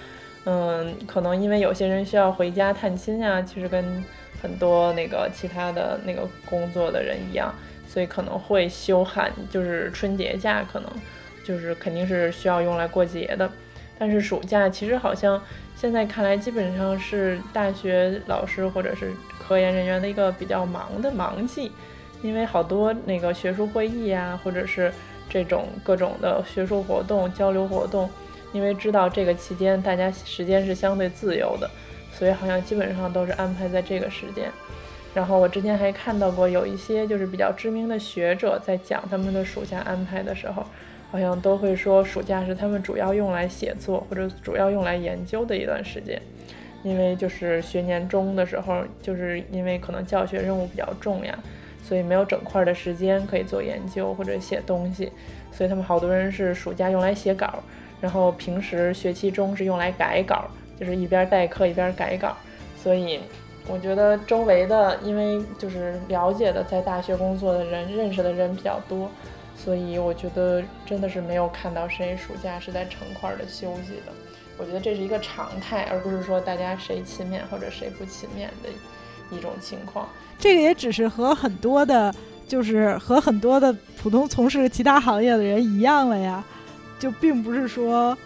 嗯，可能因为有些人需要回家探亲呀，其实跟很多那个其他的那个工作的人一样，所以可能会休寒，就是春节假，可能就是肯定是需要用来过节的。但是暑假其实好像现在看来，基本上是大学老师或者是科研人员的一个比较忙的忙季，因为好多那个学术会议呀，或者是这种各种的学术活动、交流活动。因为知道这个期间大家时间是相对自由的，所以好像基本上都是安排在这个时间。然后我之前还看到过有一些就是比较知名的学者在讲他们的暑假安排的时候，好像都会说暑假是他们主要用来写作或者主要用来研究的一段时间。因为就是学年中的时候，就是因为可能教学任务比较重呀，所以没有整块的时间可以做研究或者写东西，所以他们好多人是暑假用来写稿。然后平时学期中是用来改稿，就是一边代课一边改稿。所以我觉得周围的，因为就是了解的在大学工作的人，认识的人比较多，所以我觉得真的是没有看到谁暑假是在成块的休息的。我觉得这是一个常态，而不是说大家谁勤勉或者谁不勤勉的一种情况。这个也只是和很多的，就是和很多的普通从事其他行业的人一样了呀。就并不是说，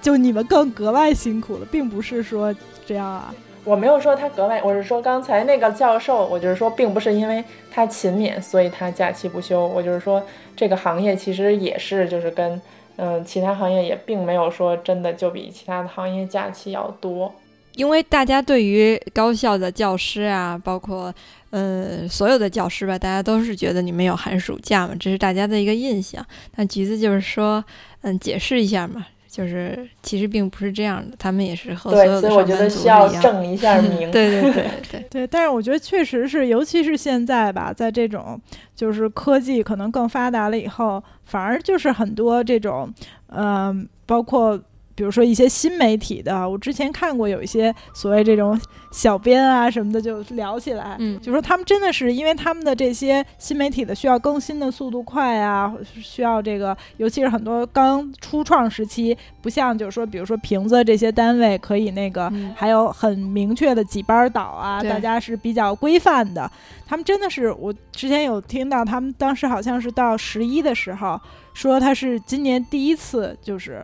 就你们更格外辛苦了，并不是说这样啊。我没有说他格外，我是说刚才那个教授，我就是说，并不是因为他勤勉，所以他假期不休。我就是说，这个行业其实也是，就是跟嗯其他行业也并没有说真的就比其他的行业假期要多。因为大家对于高校的教师啊，包括呃所有的教师吧，大家都是觉得你们有寒暑假嘛，这是大家的一个印象。那橘子就是说，嗯，解释一下嘛，就是其实并不是这样的，他们也是和所有的上班族一样。正一下名。对对对对 对。但是我觉得确实是，尤其是现在吧，在这种就是科技可能更发达了以后，反而就是很多这种，嗯，包括。比如说一些新媒体的，我之前看过有一些所谓这种小编啊什么的，就聊起来，嗯，就说他们真的是因为他们的这些新媒体的需要更新的速度快啊，需要这个，尤其是很多刚初创时期，不像就是说，比如说瓶子这些单位可以那个还有很明确的几班倒啊，大家是比较规范的。他们真的是，我之前有听到他们当时好像是到十一的时候，说他是今年第一次就是。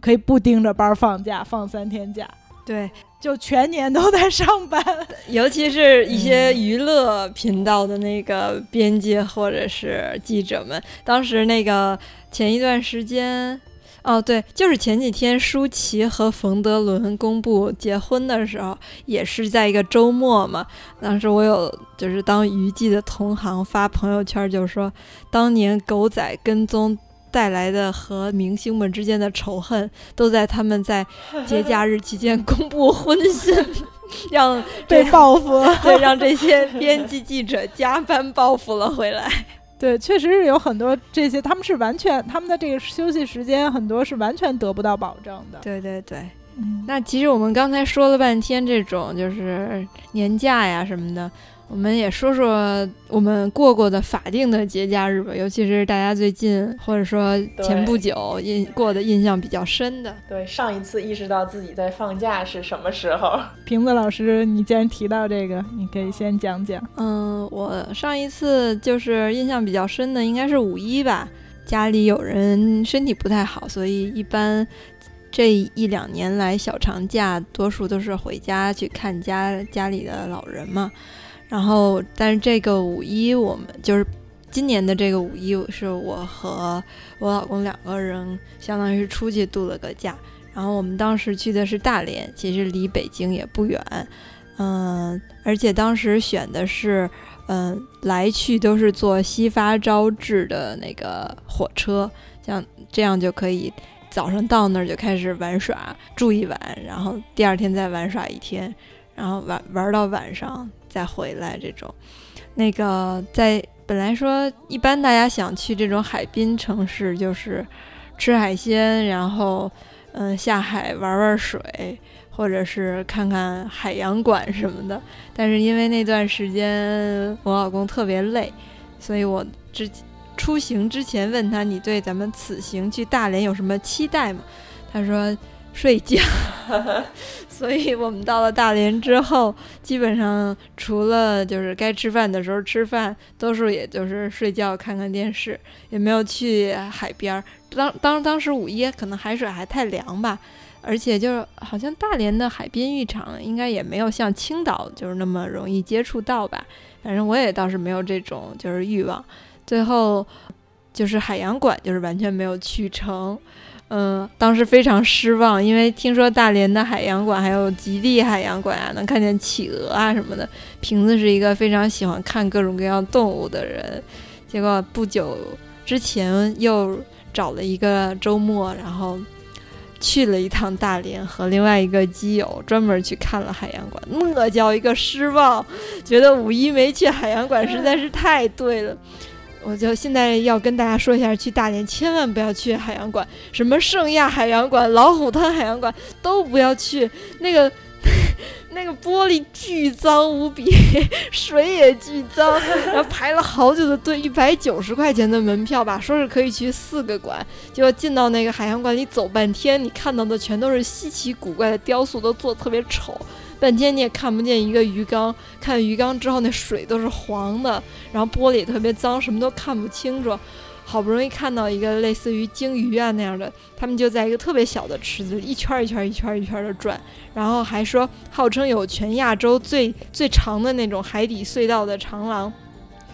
可以不盯着班放假，放三天假，对，就全年都在上班。尤其是一些娱乐频道的那个编辑或者是记者们，当时那个前一段时间，哦，对，就是前几天舒淇和冯德伦公布结婚的时候，也是在一个周末嘛。当时我有就是当娱记的同行发朋友圈，就是说当年狗仔跟踪带来的和明星们之间的仇恨，都在他们在 节假日期间公布婚讯，让被报复了，对，让这些编辑记者加班报复了回来。对，确实是有很多这些，他们是完全他们的这个休息时间很多是完全得不到保证的。对对对，嗯，那其实我们刚才说了半天这种就是年假呀什么的。我们也说说我们过过的法定的节假日吧，尤其是大家最近或者说前不久印过的印象比较深的。对，上一次意识到自己在放假是什么时候？瓶子老师，你既然提到这个，你可以先讲讲。嗯，我上一次就是印象比较深的，应该是五一吧。家里有人身体不太好，所以一般这一两年来小长假，多数都是回家去看家家里的老人嘛。然后，但是这个五一我们就是今年的这个五一，是我和我老公两个人，相当于是出去度了个假。然后我们当时去的是大连，其实离北京也不远，嗯，而且当时选的是，嗯，来去都是坐西发招致的那个火车，像这样就可以早上到那儿就开始玩耍，住一晚，然后第二天再玩耍一天，然后玩玩到晚上。再回来这种，那个在本来说一般大家想去这种海滨城市，就是吃海鲜，然后嗯下海玩玩水，或者是看看海洋馆什么的。但是因为那段时间我老公特别累，所以我之出行之前问他：“你对咱们此行去大连有什么期待吗？”他说。睡觉，所以我们到了大连之后，基本上除了就是该吃饭的时候吃饭，多数也就是睡觉、看看电视，也没有去海边。当当当时五一可能海水还太凉吧，而且就是好像大连的海滨浴场应该也没有像青岛就是那么容易接触到吧。反正我也倒是没有这种就是欲望。最后就是海洋馆，就是完全没有去成。嗯，当时非常失望，因为听说大连的海洋馆还有极地海洋馆啊，能看见企鹅啊什么的。瓶子是一个非常喜欢看各种各样动物的人，结果不久之前又找了一个周末，然后去了一趟大连，和另外一个基友专门去看了海洋馆，那叫一个失望，觉得五一没去海洋馆实在是太对了。我就现在要跟大家说一下，去大连千万不要去海洋馆，什么圣亚海洋馆、老虎滩海洋馆都不要去。那个 那个玻璃巨脏无比，水也巨脏，然后排了好久的队，一百九十块钱的门票吧，说是可以去四个馆，结果进到那个海洋馆里走半天，你看到的全都是稀奇古怪的雕塑，都做的特别丑。半天你也看不见一个鱼缸，看鱼缸之后那水都是黄的，然后玻璃特别脏，什么都看不清楚。好不容易看到一个类似于鲸鱼啊那样的，他们就在一个特别小的池子里一圈一圈一圈一圈的转，然后还说号称有全亚洲最最长的那种海底隧道的长廊，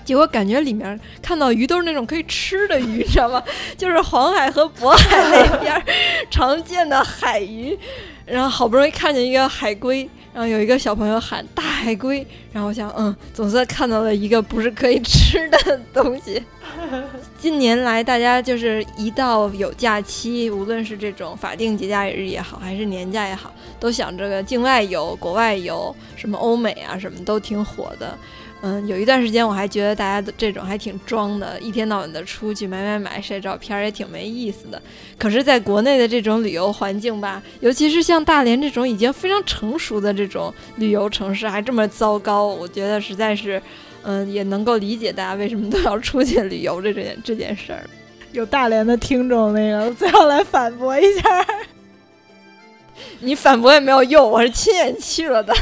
结果感觉里面看到鱼都是那种可以吃的鱼，你 知道吗？就是黄海和渤海那边常见的海鱼，然后好不容易看见一个海龟。然后有一个小朋友喊大海龟，然后我想，嗯，总算看到了一个不是可以吃的东西。近年来，大家就是一到有假期，无论是这种法定节假日也好，还是年假也好，都想这个境外游、国外游，什么欧美啊，什么都挺火的。嗯，有一段时间我还觉得大家的这种还挺装的，一天到晚的出去买买买晒照片也挺没意思的。可是，在国内的这种旅游环境吧，尤其是像大连这种已经非常成熟的这种旅游城市，还这么糟糕，我觉得实在是，嗯，也能够理解大家为什么都要出去旅游这件这件事儿。有大连的听众，那个最后来反驳一下。你反驳也没有用，我是亲眼去了的。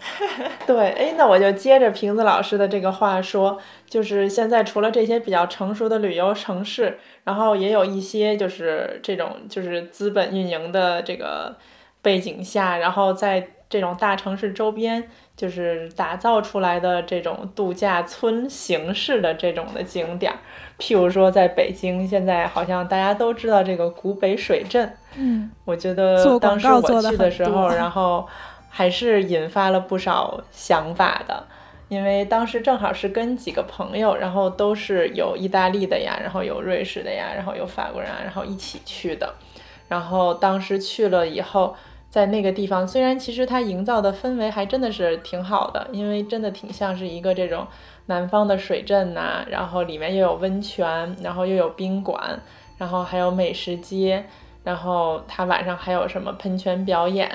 对，哎，那我就接着瓶子老师的这个话说，就是现在除了这些比较成熟的旅游城市，然后也有一些就是这种就是资本运营的这个背景下，然后在这种大城市周边就是打造出来的这种度假村形式的这种的景点儿。譬如说，在北京，现在好像大家都知道这个古北水镇。嗯，我觉得当时我去的时候，然后还是引发了不少想法的，因为当时正好是跟几个朋友，然后都是有意大利的呀，然后有瑞士的呀，然后有法国人啊，然后一起去的。然后当时去了以后，在那个地方，虽然其实它营造的氛围还真的是挺好的，因为真的挺像是一个这种。南方的水镇呐，然后里面又有温泉，然后又有宾馆，然后还有美食街，然后它晚上还有什么喷泉表演，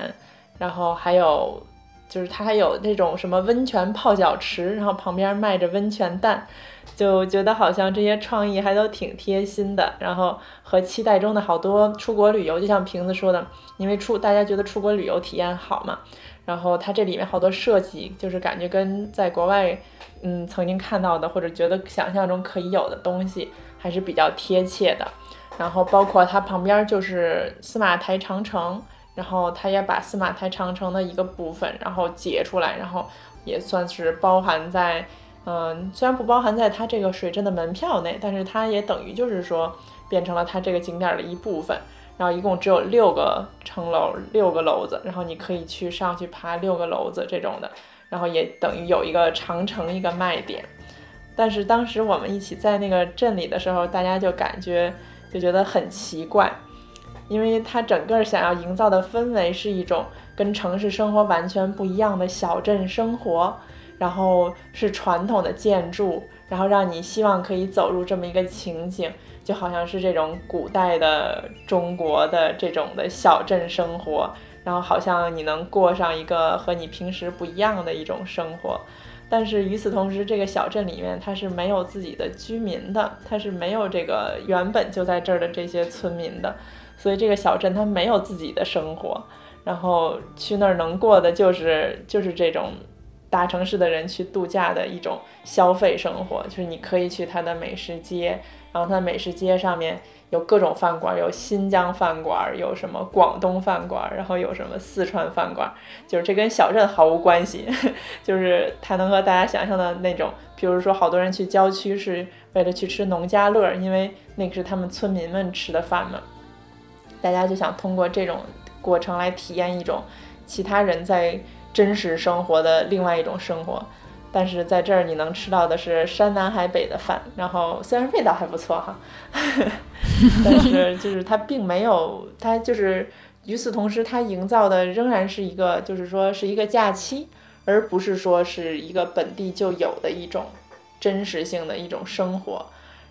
然后还有就是它还有那种什么温泉泡脚池，然后旁边卖着温泉蛋，就觉得好像这些创意还都挺贴心的，然后和期待中的好多出国旅游，就像瓶子说的，因为出大家觉得出国旅游体验好嘛，然后它这里面好多设计就是感觉跟在国外。嗯，曾经看到的或者觉得想象中可以有的东西还是比较贴切的。然后包括它旁边就是司马台长城，然后他也把司马台长城的一个部分然后截出来，然后也算是包含在，嗯，虽然不包含在它这个水镇的门票内，但是它也等于就是说变成了它这个景点的一部分。然后一共只有六个城楼，六个楼子，然后你可以去上去爬六个楼子这种的。然后也等于有一个长城一个卖点，但是当时我们一起在那个镇里的时候，大家就感觉就觉得很奇怪，因为它整个想要营造的氛围是一种跟城市生活完全不一样的小镇生活，然后是传统的建筑，然后让你希望可以走入这么一个情景，就好像是这种古代的中国的这种的小镇生活。然后好像你能过上一个和你平时不一样的一种生活，但是与此同时，这个小镇里面它是没有自己的居民的，它是没有这个原本就在这儿的这些村民的，所以这个小镇它没有自己的生活。然后去那儿能过的就是就是这种大城市的人去度假的一种消费生活，就是你可以去它的美食街，然后它美食街上面。有各种饭馆，有新疆饭馆，有什么广东饭馆，然后有什么四川饭馆，就是这跟小镇毫无关系，就是它能和大家想象的那种，比如说好多人去郊区是为了去吃农家乐，因为那个是他们村民们吃的饭嘛，大家就想通过这种过程来体验一种其他人在真实生活的另外一种生活。但是在这儿你能吃到的是山南海北的饭，然后虽然味道还不错哈，但是就是它并没有，它就是与此同时，它营造的仍然是一个，就是说是一个假期，而不是说是一个本地就有的一种真实性的一种生活。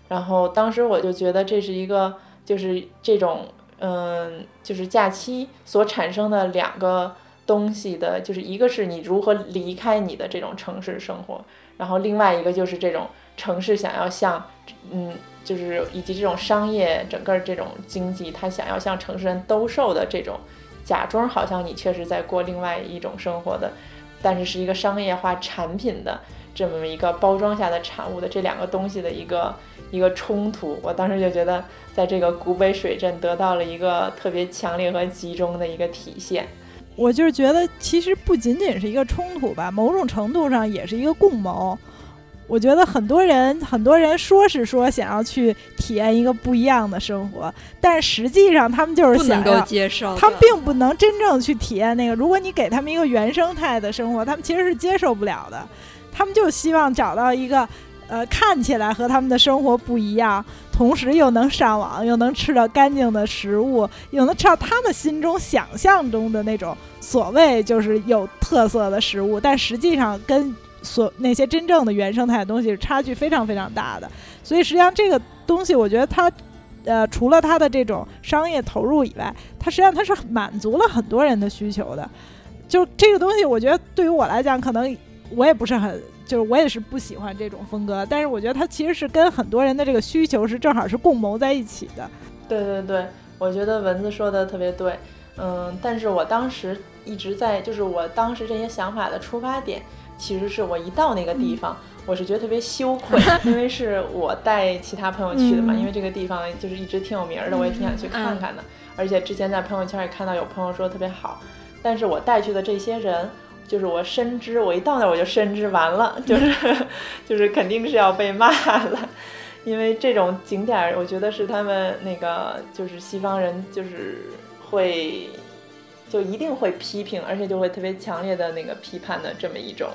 然后当时我就觉得这是一个，就是这种，嗯，就是假期所产生的两个。东西的，就是一个是你如何离开你的这种城市生活，然后另外一个就是这种城市想要向，嗯，就是以及这种商业整个这种经济，它想要向城市人兜售的这种，假装好像你确实在过另外一种生活的，但是是一个商业化产品的这么一个包装下的产物的这两个东西的一个一个冲突，我当时就觉得在这个古北水镇得到了一个特别强烈和集中的一个体现。我就是觉得，其实不仅仅是一个冲突吧，某种程度上也是一个共谋。我觉得很多人，很多人说是说想要去体验一个不一样的生活，但实际上他们就是想要接受，他们并不能真正去体验那个。如果你给他们一个原生态的生活，他们其实是接受不了的。他们就希望找到一个。呃，看起来和他们的生活不一样，同时又能上网，又能吃到干净的食物，又能吃到他们心中想象中的那种所谓就是有特色的食物，但实际上跟所那些真正的原生态的东西差距非常非常大的。所以实际上这个东西，我觉得它，呃，除了它的这种商业投入以外，它实际上它是满足了很多人的需求的。就这个东西，我觉得对于我来讲，可能我也不是很。就是我也是不喜欢这种风格，但是我觉得它其实是跟很多人的这个需求是正好是共谋在一起的。对对对，我觉得蚊子说的特别对，嗯，但是我当时一直在，就是我当时这些想法的出发点，其实是我一到那个地方，我是觉得特别羞愧，因为是我带其他朋友去的嘛，因为这个地方就是一直挺有名的，我也挺想去看看的，而且之前在朋友圈也看到有朋友说特别好，但是我带去的这些人。就是我深知，我一到那儿我就深知完了，就是 就是肯定是要被骂了，因为这种景点儿，我觉得是他们那个就是西方人就是会就一定会批评，而且就会特别强烈的那个批判的这么一种。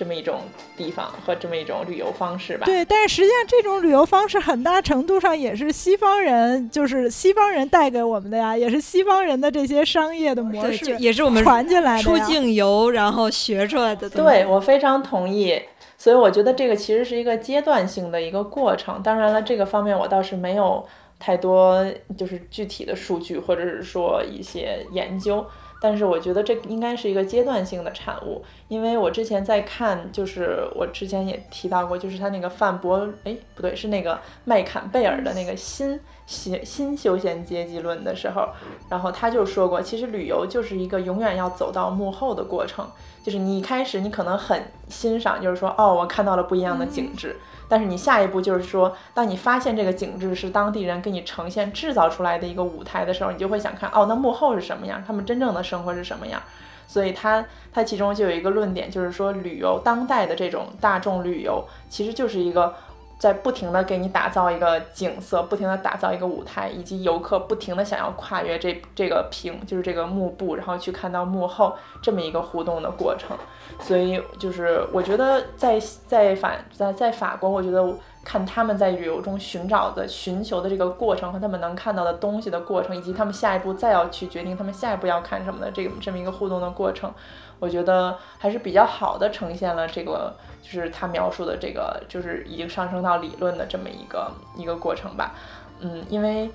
这么一种地方和这么一种旅游方式吧。对，但是实际上这种旅游方式很大程度上也是西方人，就是西方人带给我们的呀，也是西方人的这些商业的模式，也是我们传进来的出境游然后学出来的。对我非常同意，所以我觉得这个其实是一个阶段性的一个过程。当然了，这个方面我倒是没有太多就是具体的数据或者是说一些研究。但是我觉得这应该是一个阶段性的产物，因为我之前在看，就是我之前也提到过，就是他那个范博，哎，不对，是那个麦坎贝尔的那个新新新休闲阶级论的时候，然后他就说过，其实旅游就是一个永远要走到幕后的过程，就是你一开始你可能很欣赏，就是说，哦，我看到了不一样的景致。但是你下一步就是说，当你发现这个景致是当地人给你呈现、制造出来的一个舞台的时候，你就会想看哦，那幕后是什么样？他们真正的生活是什么样？所以他他其中就有一个论点，就是说旅游当代的这种大众旅游其实就是一个。在不停的给你打造一个景色，不停的打造一个舞台，以及游客不停的想要跨越这这个屏，就是这个幕布，然后去看到幕后这么一个互动的过程。所以就是我觉得在在法在在法国，我觉得看他们在旅游中寻找的寻求的这个过程和他们能看到的东西的过程，以及他们下一步再要去决定他们下一步要看什么的这个这么一个互动的过程，我觉得还是比较好的呈现了这个。就是他描述的这个，就是已经上升到理论的这么一个一个过程吧。嗯，因为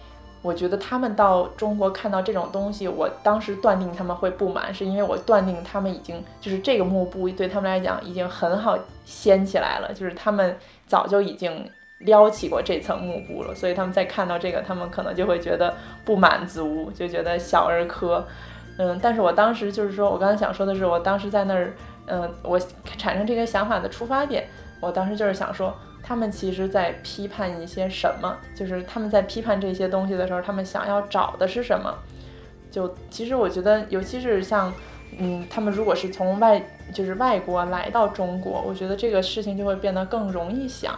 我觉得他们到中国看到这种东西，我当时断定他们会不满，是因为我断定他们已经就是这个幕布对他们来讲已经很好掀起来了，就是他们早就已经撩起过这层幕布了，所以他们在看到这个，他们可能就会觉得不满足，就觉得小儿科。嗯，但是我当时就是说我刚才想说的是，我当时在那儿。嗯，我产生这个想法的出发点，我当时就是想说，他们其实在批判一些什么？就是他们在批判这些东西的时候，他们想要找的是什么？就其实我觉得，尤其是像，嗯，他们如果是从外，就是外国来到中国，我觉得这个事情就会变得更容易想，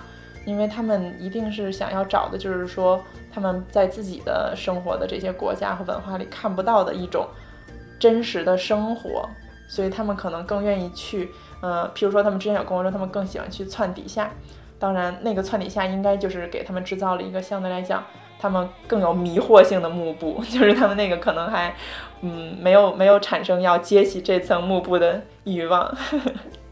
因为他们一定是想要找的，就是说他们在自己的生活的这些国家和文化里看不到的一种真实的生活。所以他们可能更愿意去，呃，譬如说他们之前有跟我说，他们更喜欢去窜底下。当然，那个窜底下应该就是给他们制造了一个相对来讲，他们更有迷惑性的幕布，就是他们那个可能还，嗯，没有没有产生要揭起这层幕布的欲望。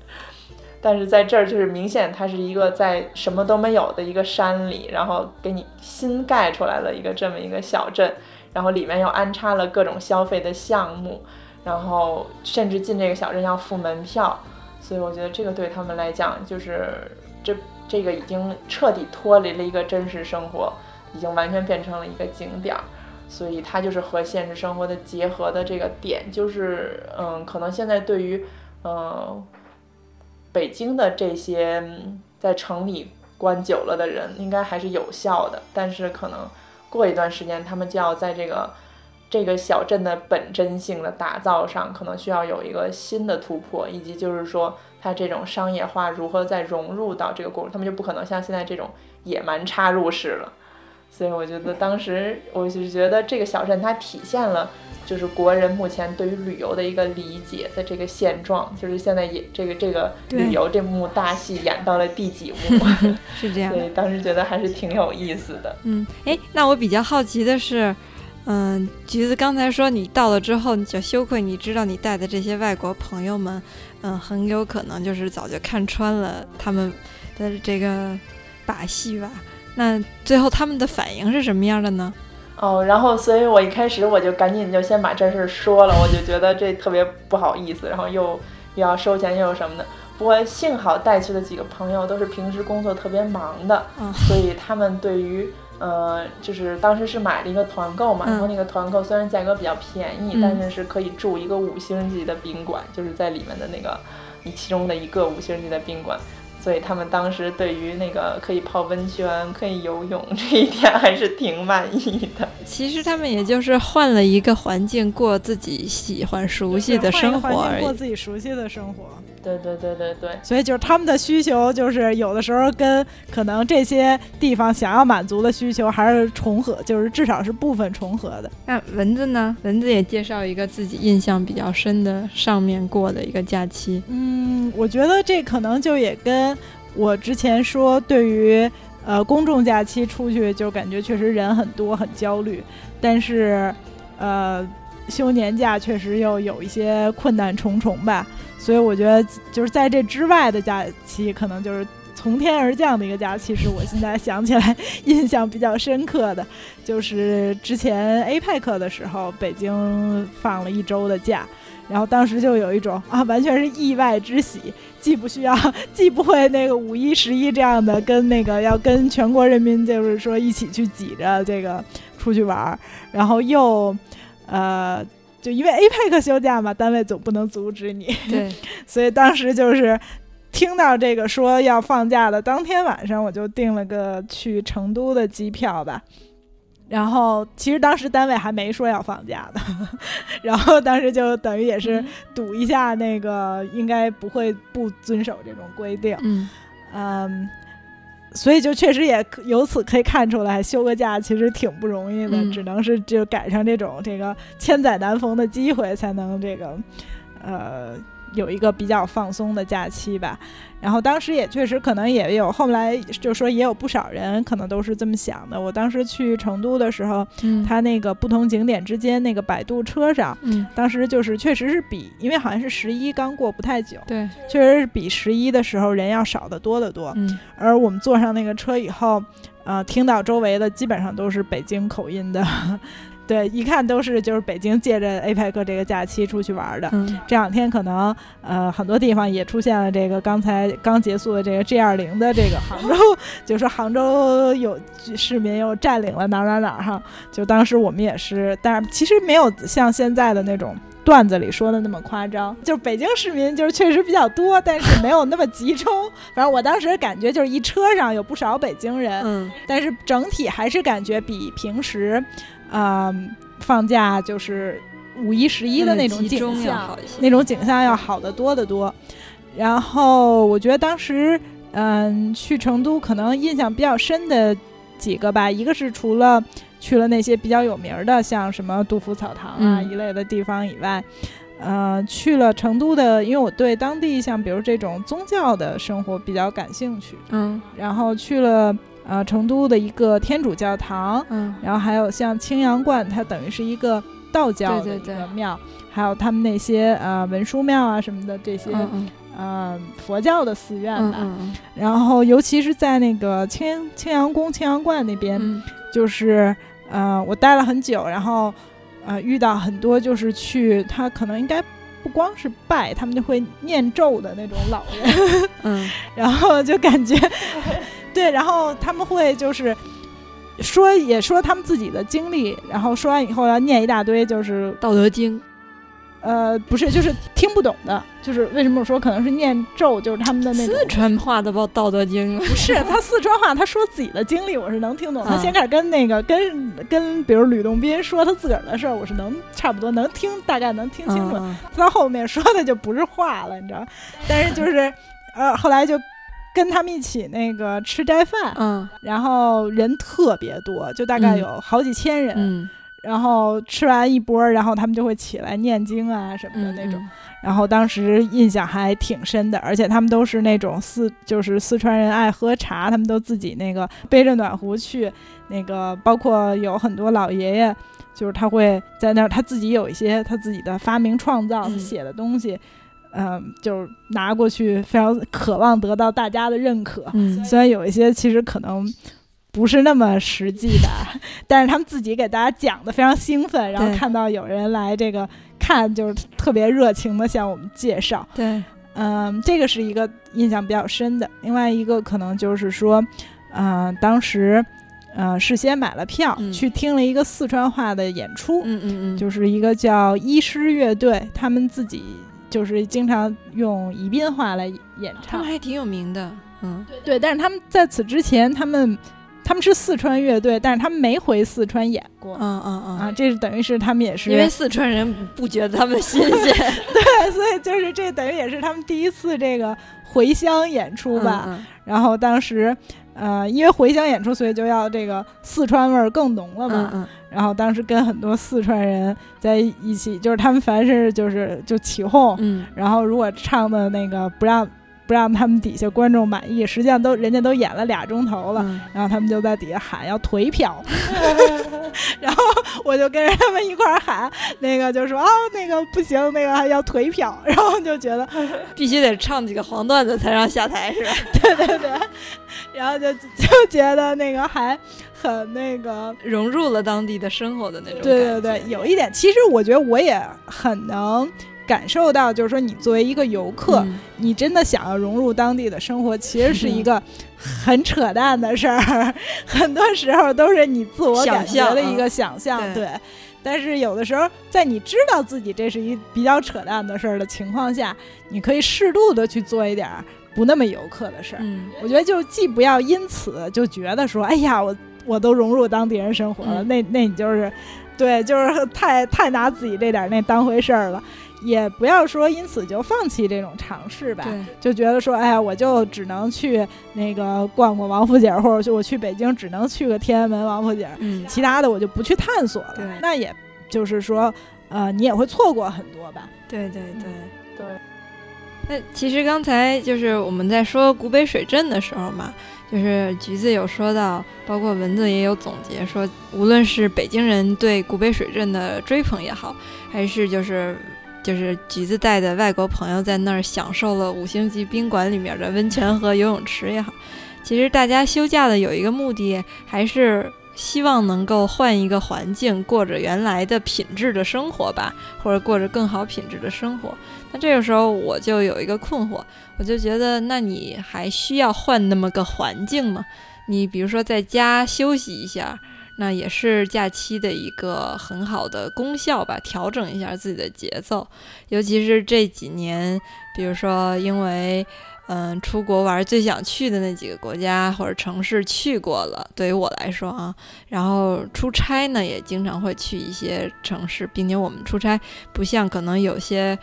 但是在这儿就是明显，它是一个在什么都没有的一个山里，然后给你新盖出来了一个这么一个小镇，然后里面又安插了各种消费的项目。然后甚至进这个小镇要付门票，所以我觉得这个对他们来讲，就是这这个已经彻底脱离了一个真实生活，已经完全变成了一个景点儿，所以它就是和现实生活的结合的这个点，就是嗯，可能现在对于嗯北京的这些在城里关久了的人，应该还是有效的，但是可能过一段时间，他们就要在这个。这个小镇的本真性的打造上，可能需要有一个新的突破，以及就是说，它这种商业化如何再融入到这个过程，他们就不可能像现在这种野蛮插入式了。所以我觉得当时我就觉得这个小镇它体现了就是国人目前对于旅游的一个理解的这个现状，就是现在也这个这个旅游这幕大戏演到了第几幕？是这样。所以当时觉得还是挺有意思的。嗯，哎，那我比较好奇的是。嗯，橘子刚才说你到了之后你就羞愧，你知道你带的这些外国朋友们，嗯，很有可能就是早就看穿了他们的这个把戏吧？那最后他们的反应是什么样的呢？哦，然后所以我一开始我就赶紧就先把这事儿说了，我就觉得这特别不好意思，然后又又要收钱又什么的。不过幸好带去的几个朋友都是平时工作特别忙的，所以他们对于。呃，就是当时是买了一个团购嘛，然后那个团购虽然价格比较便宜，但是是可以住一个五星级的宾馆，就是在里面的那个你其中的一个五星级的宾馆，所以他们当时对于那个可以泡温泉、可以游泳这一点还是挺满意的。其实他们也就是换了一个环境过自己喜欢、熟悉的生活而已。过自己熟悉的生活。对对对对对。所以就是他们的需求，就是有的时候跟可能这些地方想要满足的需求还是重合，就是至少是部分重合的。那蚊子呢？蚊子也介绍一个自己印象比较深的上面过的一个假期。嗯，我觉得这可能就也跟我之前说，对于呃公众假期出去就感觉确实人很多很焦虑，但是呃休年假确实又有一些困难重重吧。所以我觉得就是在这之外的假期，可能就是从天而降的一个假期，是我现在想起来印象比较深刻的，就是之前 APEC 的时候，北京放了一周的假。然后当时就有一种啊，完全是意外之喜，既不需要，既不会那个五一、十一这样的跟那个要跟全国人民就是说一起去挤着这个出去玩儿，然后又，呃，就因为 APEC 休假嘛，单位总不能阻止你，对，所以当时就是听到这个说要放假的当天晚上，我就订了个去成都的机票吧。然后其实当时单位还没说要放假的，然后当时就等于也是赌一下，那个应该不会不遵守这种规定。嗯嗯，所以就确实也由此可以看出来，休个假其实挺不容易的，只能是就赶上这种这个千载难逢的机会，才能这个呃。有一个比较放松的假期吧，然后当时也确实可能也有，后来就说也有不少人可能都是这么想的。我当时去成都的时候，嗯，它那个不同景点之间那个摆渡车上，嗯，当时就是确实是比，因为好像是十一刚过不太久，对，确实是比十一的时候人要少得多得多。嗯，而我们坐上那个车以后，呃，听到周围的基本上都是北京口音的。对，一看都是就是北京借着 APEC 这个假期出去玩的。嗯，这两天可能呃很多地方也出现了这个刚才刚结束的这个 G 二零的这个杭州，就是杭州有市民又占领了哪哪哪哈。就当时我们也是，但是其实没有像现在的那种段子里说的那么夸张。就是北京市民就是确实比较多，但是没有那么集中。反正我当时感觉就是一车上有不少北京人，嗯，但是整体还是感觉比平时。啊，放假就是五一、十一的那种景象，那种景象要好得多得多。然后我觉得当时，嗯，去成都可能印象比较深的几个吧，一个是除了去了那些比较有名的，像什么杜甫草堂啊一类的地方以外，呃，去了成都的，因为我对当地像比如这种宗教的生活比较感兴趣，嗯，然后去了。呃，成都的一个天主教堂，嗯，然后还有像青阳观，它等于是一个道教的一个庙，还有他们那些呃文殊庙啊什么的这些，呃佛教的寺院吧。然后尤其是在那个青青阳宫、青阳观那边，就是呃我待了很久，然后呃遇到很多就是去他可能应该不光是拜，他们就会念咒的那种老人，嗯，然后就感觉。对，然后他们会就是说，也说他们自己的经历，然后说完以后要念一大堆，就是《道德经》。呃，不是，就是听不懂的，就是为什么我说可能是念咒，就是他们的那四川话的报《道德经》。不是，他四川话，他说自己的经历，我是能听懂。他先开始跟那个跟跟，比如吕洞宾说他自个儿的事儿，我是能差不多能听，大概能听清楚。到后面说的就不是话了，你知道？但是就是呃，后来就。跟他们一起那个吃斋饭，嗯，然后人特别多，就大概有好几千人，嗯，然后吃完一波，然后他们就会起来念经啊什么的那种，然后当时印象还挺深的，而且他们都是那种四，就是四川人爱喝茶，他们都自己那个背着暖壶去，那个包括有很多老爷爷，就是他会在那儿，他自己有一些他自己的发明创造写的东西。嗯，就是拿过去，非常渴望得到大家的认可。嗯，虽然有一些其实可能不是那么实际的，但是他们自己给大家讲的非常兴奋，然后看到有人来这个看，就是特别热情的向我们介绍。对，嗯，这个是一个印象比较深的。另外一个可能就是说，嗯，当时呃事先买了票去听了一个四川话的演出。嗯嗯嗯，就是一个叫医师乐队，他们自己。就是经常用宜宾话来演唱，他们还挺有名的。嗯，对，但是他们在此之前，他们他们是四川乐队，但是他们没回四川演过。嗯嗯嗯啊，这是等于是他们也是因为四川人不觉得他们新鲜，对，所以就是这等于也是他们第一次这个回乡演出吧。嗯然后当时，呃，因为回乡演出，所以就要这个四川味儿更浓了嘛。嗯嗯然后当时跟很多四川人在一起，就是他们凡是就是就起哄，嗯然后如果唱的那个不让不让他们底下观众满意，实际上都人家都演了俩钟头了。嗯然后他们就在底下喊要腿票，然后我就跟着他们一块儿喊，那个就说啊那个不行，那个还要腿票，然后就觉得 必须得唱几个黄段子才让下台是吧？对对对，然后就就觉得那个还很那个，融入了当地的生活的那种对对对，有一点，其实我觉得我也很能。感受到，就是说，你作为一个游客，嗯。你真的想要融入当地的生活，其实是一个很扯淡的事儿，很多时候都是你自我感觉的一个想象，想象对。但是有的时候，在你知道自己这是一比较扯淡的事儿的情况下，你可以适度的去做一点儿不那么游客的事儿。嗯。我觉得就既不要因此就觉得说，哎呀，我我都融入当地人生活了，嗯。那那你就是，对，就是太太拿自己这点儿那当回事儿了。也不要说因此就放弃这种尝试吧，就觉得说，哎呀，我就只能去那个逛逛王府井，或者就我去北京只能去个天安门、王府井，嗯其他的我就不去探索了。那也就是说，呃，你也会错过很多吧。对对对。对，那其实刚才就是我们在说古北水镇的时候嘛，就是橘子有说到，包括蚊子也有总结说，无论是北京人对古北水镇的追捧也好，还是就是就是橘子带的外国朋友在那儿享受了五星级宾馆里面的温泉和游泳池也好，其实大家休假的有一个目的，还是希望能够换一个环境，过着原来的品质的生活吧，或者过着更好品质的生活。那这个时候我就有一个困惑，我就觉得，那你还需要换那么个环境吗？你比如说在家休息一下，那也是假期的一个很好的功效吧，调整一下自己的节奏。尤其是这几年，比如说因为嗯出国玩最想去的那几个国家或者城市去过了，对于我来说啊，然后出差呢也经常会去一些城市，并且我们出差不像可能有些。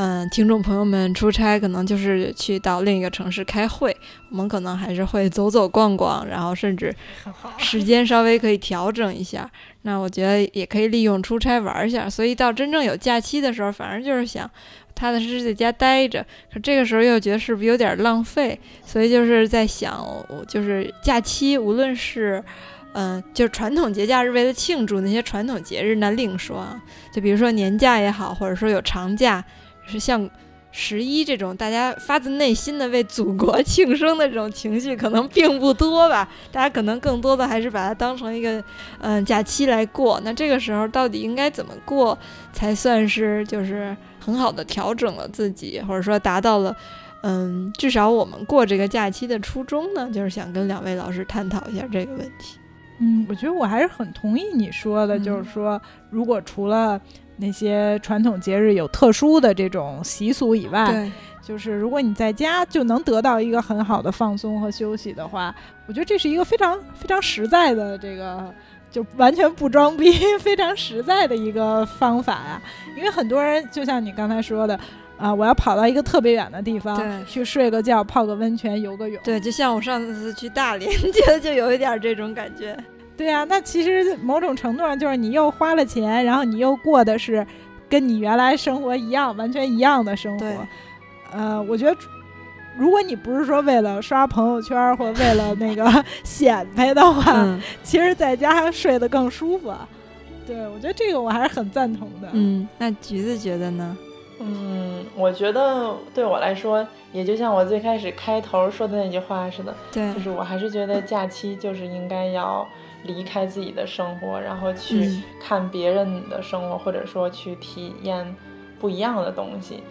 嗯，听众朋友们出差可能就是去到另一个城市开会，我们可能还是会走走逛逛，然后甚至，时间稍微可以调整一下。那我觉得也可以利用出差玩一下。所以到真正有假期的时候，反正就是想踏踏实实在家待着。可这个时候又觉得是不是有点浪费？所以就是在想，就是假期，无论是嗯，就是传统节假日为了庆祝那些传统节日，那另说啊。就比如说年假也好，或者说有长假。是像十一这种大家发自内心的为祖国庆生的这种情绪，可能并不多吧。大家可能更多的还是把它当成一个嗯假期来过。那这个时候到底应该怎么过，才算是就是很好的调整了自己，或者说达到了嗯至少我们过这个假期的初衷呢？就是想跟两位老师探讨一下这个问题。嗯，我觉得我还是很同意你说的，嗯就是说，如果除了那些传统节日有特殊的这种习俗以外，对，就是如果你在家就能得到一个很好的放松和休息的话，我觉得这是一个非常非常实在的这个，就完全不装逼，非常实在的一个方法呀。因为很多人就像你刚才说的。啊！我要跑到一个特别远的地方去睡个觉、泡个温泉、游个泳。对，就像我上次去大连，觉得就有一点这种感觉。对呀、那其实某种程度上就是你又花了钱，然后你又过的是跟你原来生活一样、完全一样的生对活。呃，我觉得如果你不是说为了刷朋友圈或为了那个 显摆的话，嗯其实在家睡得更舒服。啊对，我觉得这个我还是很赞同的。嗯，那橘子觉得呢？嗯，我觉得对我来说，也就像我最开始开头说的那句话似的，对就，是我还是觉得假期就是应该要离开自己的生活，然后去嗯看别人的生活，或者说去体验不一样的东西。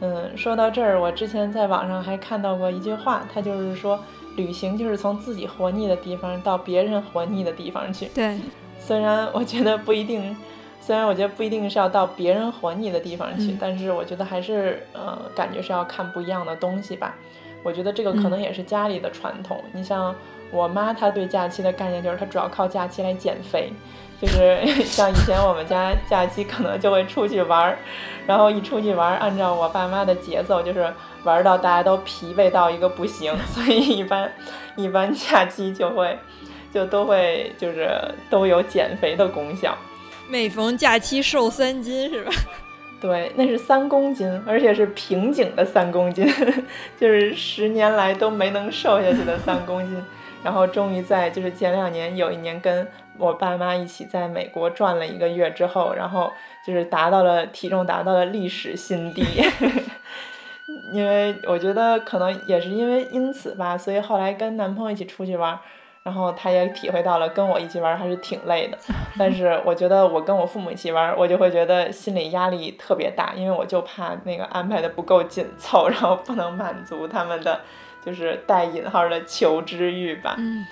嗯，说到这儿，我之前在网上还看到过一句话，它就是说，旅行就是从自己活腻的地方到别人活腻的地方去。对，虽然我觉得不一定，虽然我觉得不一定是要到别人活腻的地方去，嗯但是我觉得还是呃，感觉是要看不一样的东西吧。我觉得这个可能也是家里的传统。你像我妈，她对假期的概念就是她主要靠假期来减肥，就是 像以前我们家假期可能就会出去玩儿，然后一出去玩儿，按照我爸妈的节奏，就是玩到大家都疲惫到一个不行，所以一般一般假期就会就都会就是都有减肥的功效。每逢假期瘦三斤是吧？对，那是三公斤，而且是瓶颈的三公斤，就是十年来都没能瘦下去的三公斤。然后终于在就是前两年有一年跟我爸妈一起在美国转了一个月之后，然后就是达到了体重达到了历史新低。因为我觉得可能也是因为因此吧，所以后来跟男朋友一起出去玩。然后他也体会到了跟我一起玩还是挺累的，但是我觉得我跟我父母一起玩，我就会觉得心理压力特别大，因为我就怕那个安排的不够紧凑，然后不能满足他们的就是带引号的求知欲吧。嗯，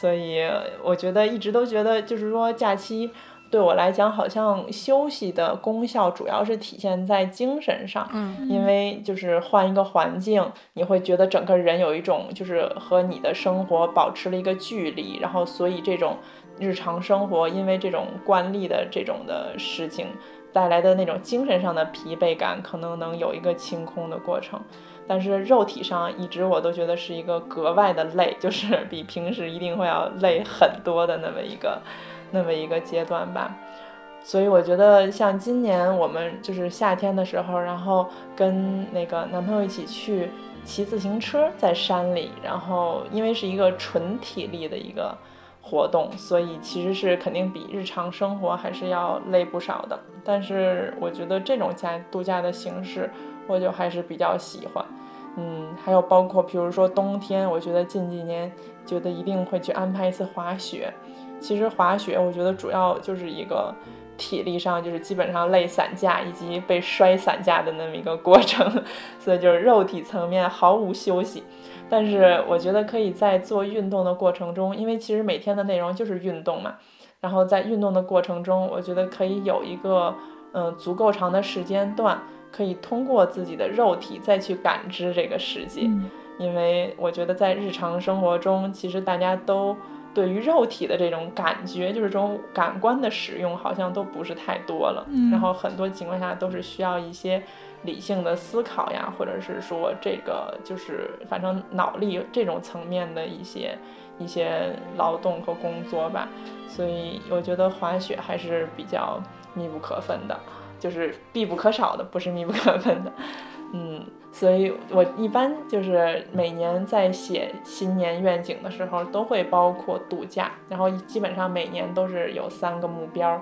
所以我觉得一直都觉得就是说假期。对我来讲，好像休息的功效主要是体现在精神上，嗯，因为就是换一个环境，你会觉得整个人有一种就是和你的生活保持了一个距离，然后所以这种日常生活因为这种惯例的这种的事情带来的那种精神上的疲惫感，可能能有一个清空的过程，但是肉体上一直我都觉得是一个格外的累，就是比平时一定会要累很多的那么一个。那么一个阶段吧，所以我觉得像今年我们就是夏天的时候，然后跟那个男朋友一起去骑自行车在山里，然后因为是一个纯体力的一个活动，所以其实是肯定比日常生活还是要累不少的。但是我觉得这种假度假的形式，我就还是比较喜欢。嗯，还有包括比如说冬天，我觉得近几年觉得一定会去安排一次滑雪。其实滑雪，我觉得主要就是一个体力上，就是基本上累散架以及被摔散架的那么一个过程，所以就是肉体层面毫无休息。但是我觉得可以在做运动的过程中，因为其实每天的内容就是运动嘛，然后在运动的过程中，我觉得可以有一个嗯足够长的时间段，可以通过自己的肉体再去感知这个世界。因为我觉得在日常生活中，其实大家都。对于肉体的这种感觉，就是这种感官的使用，好像都不是太多了。然后很多情况下都是需要一些理性的思考呀，或者是说这个就是反正脑力这种层面的一些一些劳动和工作吧。所以我觉得滑雪还是比较密不可分的，就是必不可少的，不是密不可分的。嗯。所以，我一般就是每年在写新年愿景的时候，都会包括度假。然后基本上每年都是有三个目标，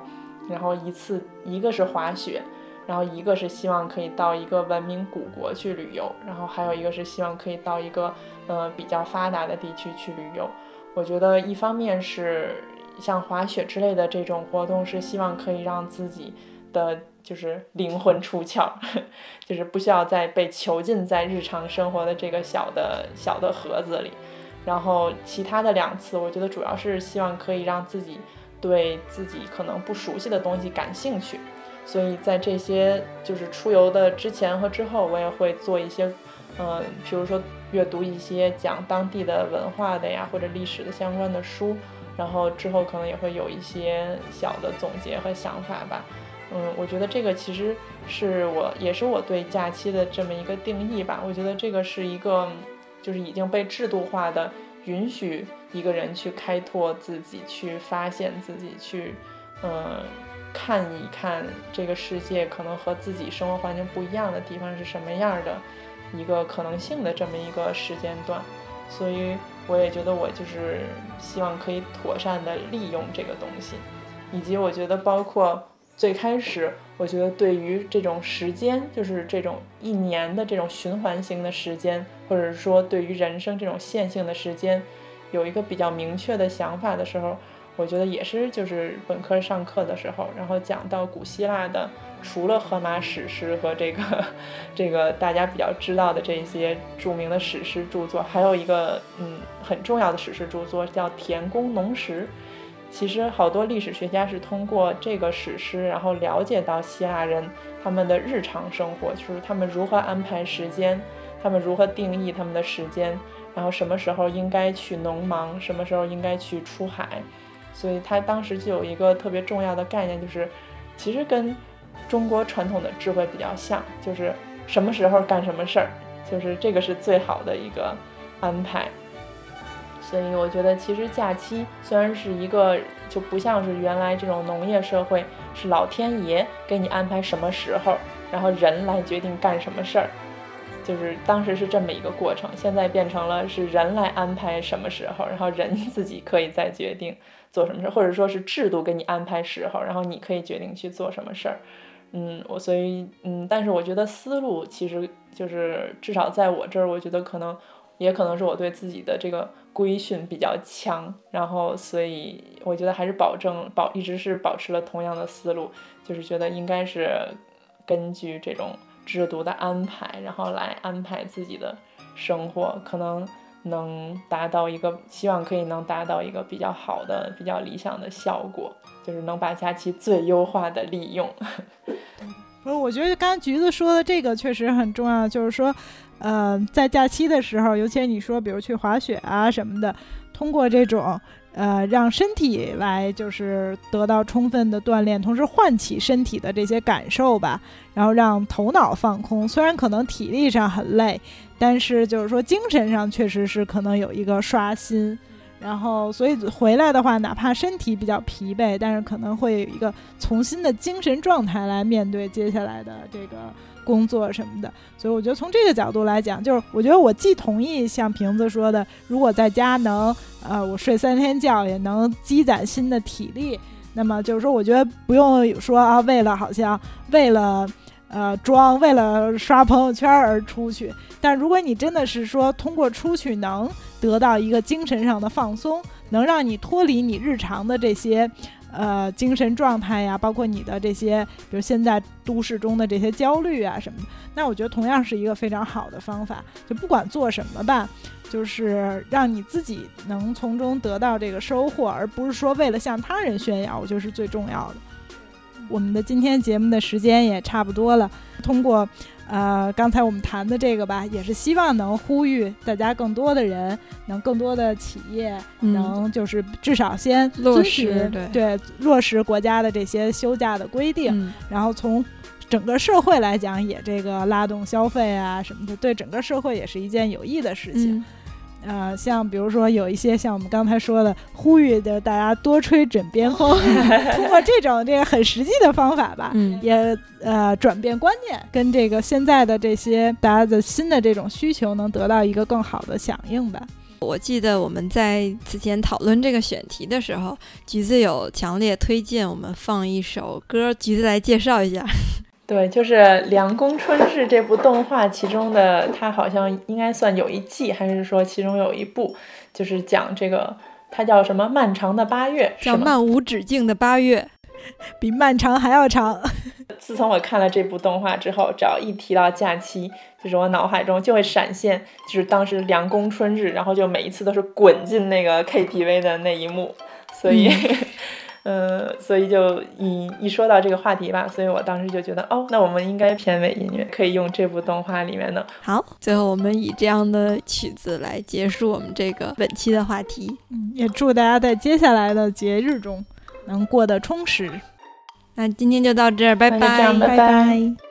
然后一次一个是滑雪，然后一个是希望可以到一个文明古国去旅游，然后还有一个是希望可以到一个呃比较发达的地区去旅游。我觉得一方面是像滑雪之类的这种活动，是希望可以让自己的。就是灵魂出窍，就是不需要再被囚禁在日常生活的这个小的小的盒子里。然后其他的两次，我觉得主要是希望可以让自己对自己可能不熟悉的东西感兴趣。所以在这些就是出游的之前和之后，我也会做一些，嗯，比如说阅读一些讲当地的文化的呀，或者历史的相关的书。然后之后可能也会有一些小的总结和想法吧。嗯，我觉得这个其实是我也是我对假期的这么一个定义吧。我觉得这个是一个，就是已经被制度化的，允许一个人去开拓自己，去发现自己，去嗯看一看这个世界可能和自己生活环境不一样的地方是什么样的一个可能性的这么一个时间段。所以我也觉得我就是希望可以妥善的利用这个东西，以及我觉得包括。最开始，我觉得对于这种时间，就是这种一年的这种循环型的时间，或者说对于人生这种线性的时间，有一个比较明确的想法的时候，我觉得也是就是本科上课的时候，然后讲到古希腊的，除了荷马史诗和这个这个大家比较知道的这些著名的史诗著作，还有一个嗯很重要的史诗著作叫《田宫农时》。其实好多历史学家是通过这个史诗，然后了解到希腊人他们的日常生活，就是他们如何安排时间，他们如何定义他们的时间，然后什么时候应该去农忙，什么时候应该去出海。所以他当时就有一个特别重要的概念，就是其实跟中国传统的智慧比较像，就是什么时候干什么事儿，就是这个是最好的一个安排。所以我觉得，其实假期虽然是一个，就不像是原来这种农业社会，是老天爷给你安排什么时候，然后人来决定干什么事儿，就是当时是这么一个过程。现在变成了是人来安排什么时候，然后人 自己可以再决定做什么事，或者说是制度给你安排时候，然后你可以决定去做什么事儿。嗯，我所以嗯，但是我觉得思路其实就是至少在我这儿，我觉得可能也可能是我对自己的这个。规训比较强，然后所以我觉得还是保证保一直是保持了同样的思路，就是觉得应该是根据这种制度的安排，然后来安排自己的生活，可能能达到一个希望可以能达到一个比较好的、比较理想的效果，就是能把假期最优化的利用。不是，我觉得刚刚橘子说的这个确实很重要，就是说。呃，在假期的时候，尤其你说，比如去滑雪啊什么的，通过这种呃，让身体来就是得到充分的锻炼，同时唤起身体的这些感受吧，然后让头脑放空。虽然可能体力上很累，但是就是说精神上确实是可能有一个刷新。然后，所以回来的话，哪怕身体比较疲惫，但是可能会有一个重新的精神状态来面对接下来的这个。工作什么的，所以我觉得从这个角度来讲，就是我觉得我既同意像瓶子说的，如果在家能，呃，我睡三天觉也能积攒新的体力，那么就是说，我觉得不用说啊，为了好像为了呃装，为了刷朋友圈而出去。但如果你真的是说通过出去能得到一个精神上的放松，能让你脱离你日常的这些。呃，精神状态呀，包括你的这些，比如现在都市中的这些焦虑啊什么的，那我觉得同样是一个非常好的方法。就不管做什么吧，就是让你自己能从中得到这个收获，而不是说为了向他人炫耀，我觉得是最重要的。我们的今天节目的时间也差不多了，通过。呃，刚才我们谈的这个吧，也是希望能呼吁大家更多的人，能更多的企业能就是至少先落实对。落实国家的这些休假的规定，然后从整个社会来讲，也这个拉动消费啊什么的，对整个社会也是一件有益的事情。呃，像比如说有一些像我们刚才说的，呼吁的大家多吹枕边风，通过这种这个很实际的方法吧，也呃转变观念，跟这个现在的这些大家的新的这种需求能得到一个更好的响应吧。我记得我们在此前讨论这个选题的时候，橘子有强烈推荐我们放一首歌，橘子来介绍一下。对，就是《凉宫春日》这部动画，其中的它好像应该算有一季，还是说其中有一部，就是讲这个，它叫什么？漫长的八月，叫漫无止境的八月，比漫长还要长。自从我看了这部动画之后，只要一提到假期，就是我脑海中就会闪现，就是当时凉宫春日，然后就每一次都是滚进那个 KTV 的那一幕，所以。嗯，所以就一一说到这个话题吧，所以我当时就觉得，哦，那我们应该片尾音乐可以用这部动画里面的。好，最后我们以这样的曲子来结束我们这个本期的话题。嗯，也祝大家在接下来的节日中能过得充实。那今天就到这儿，拜拜，拜拜。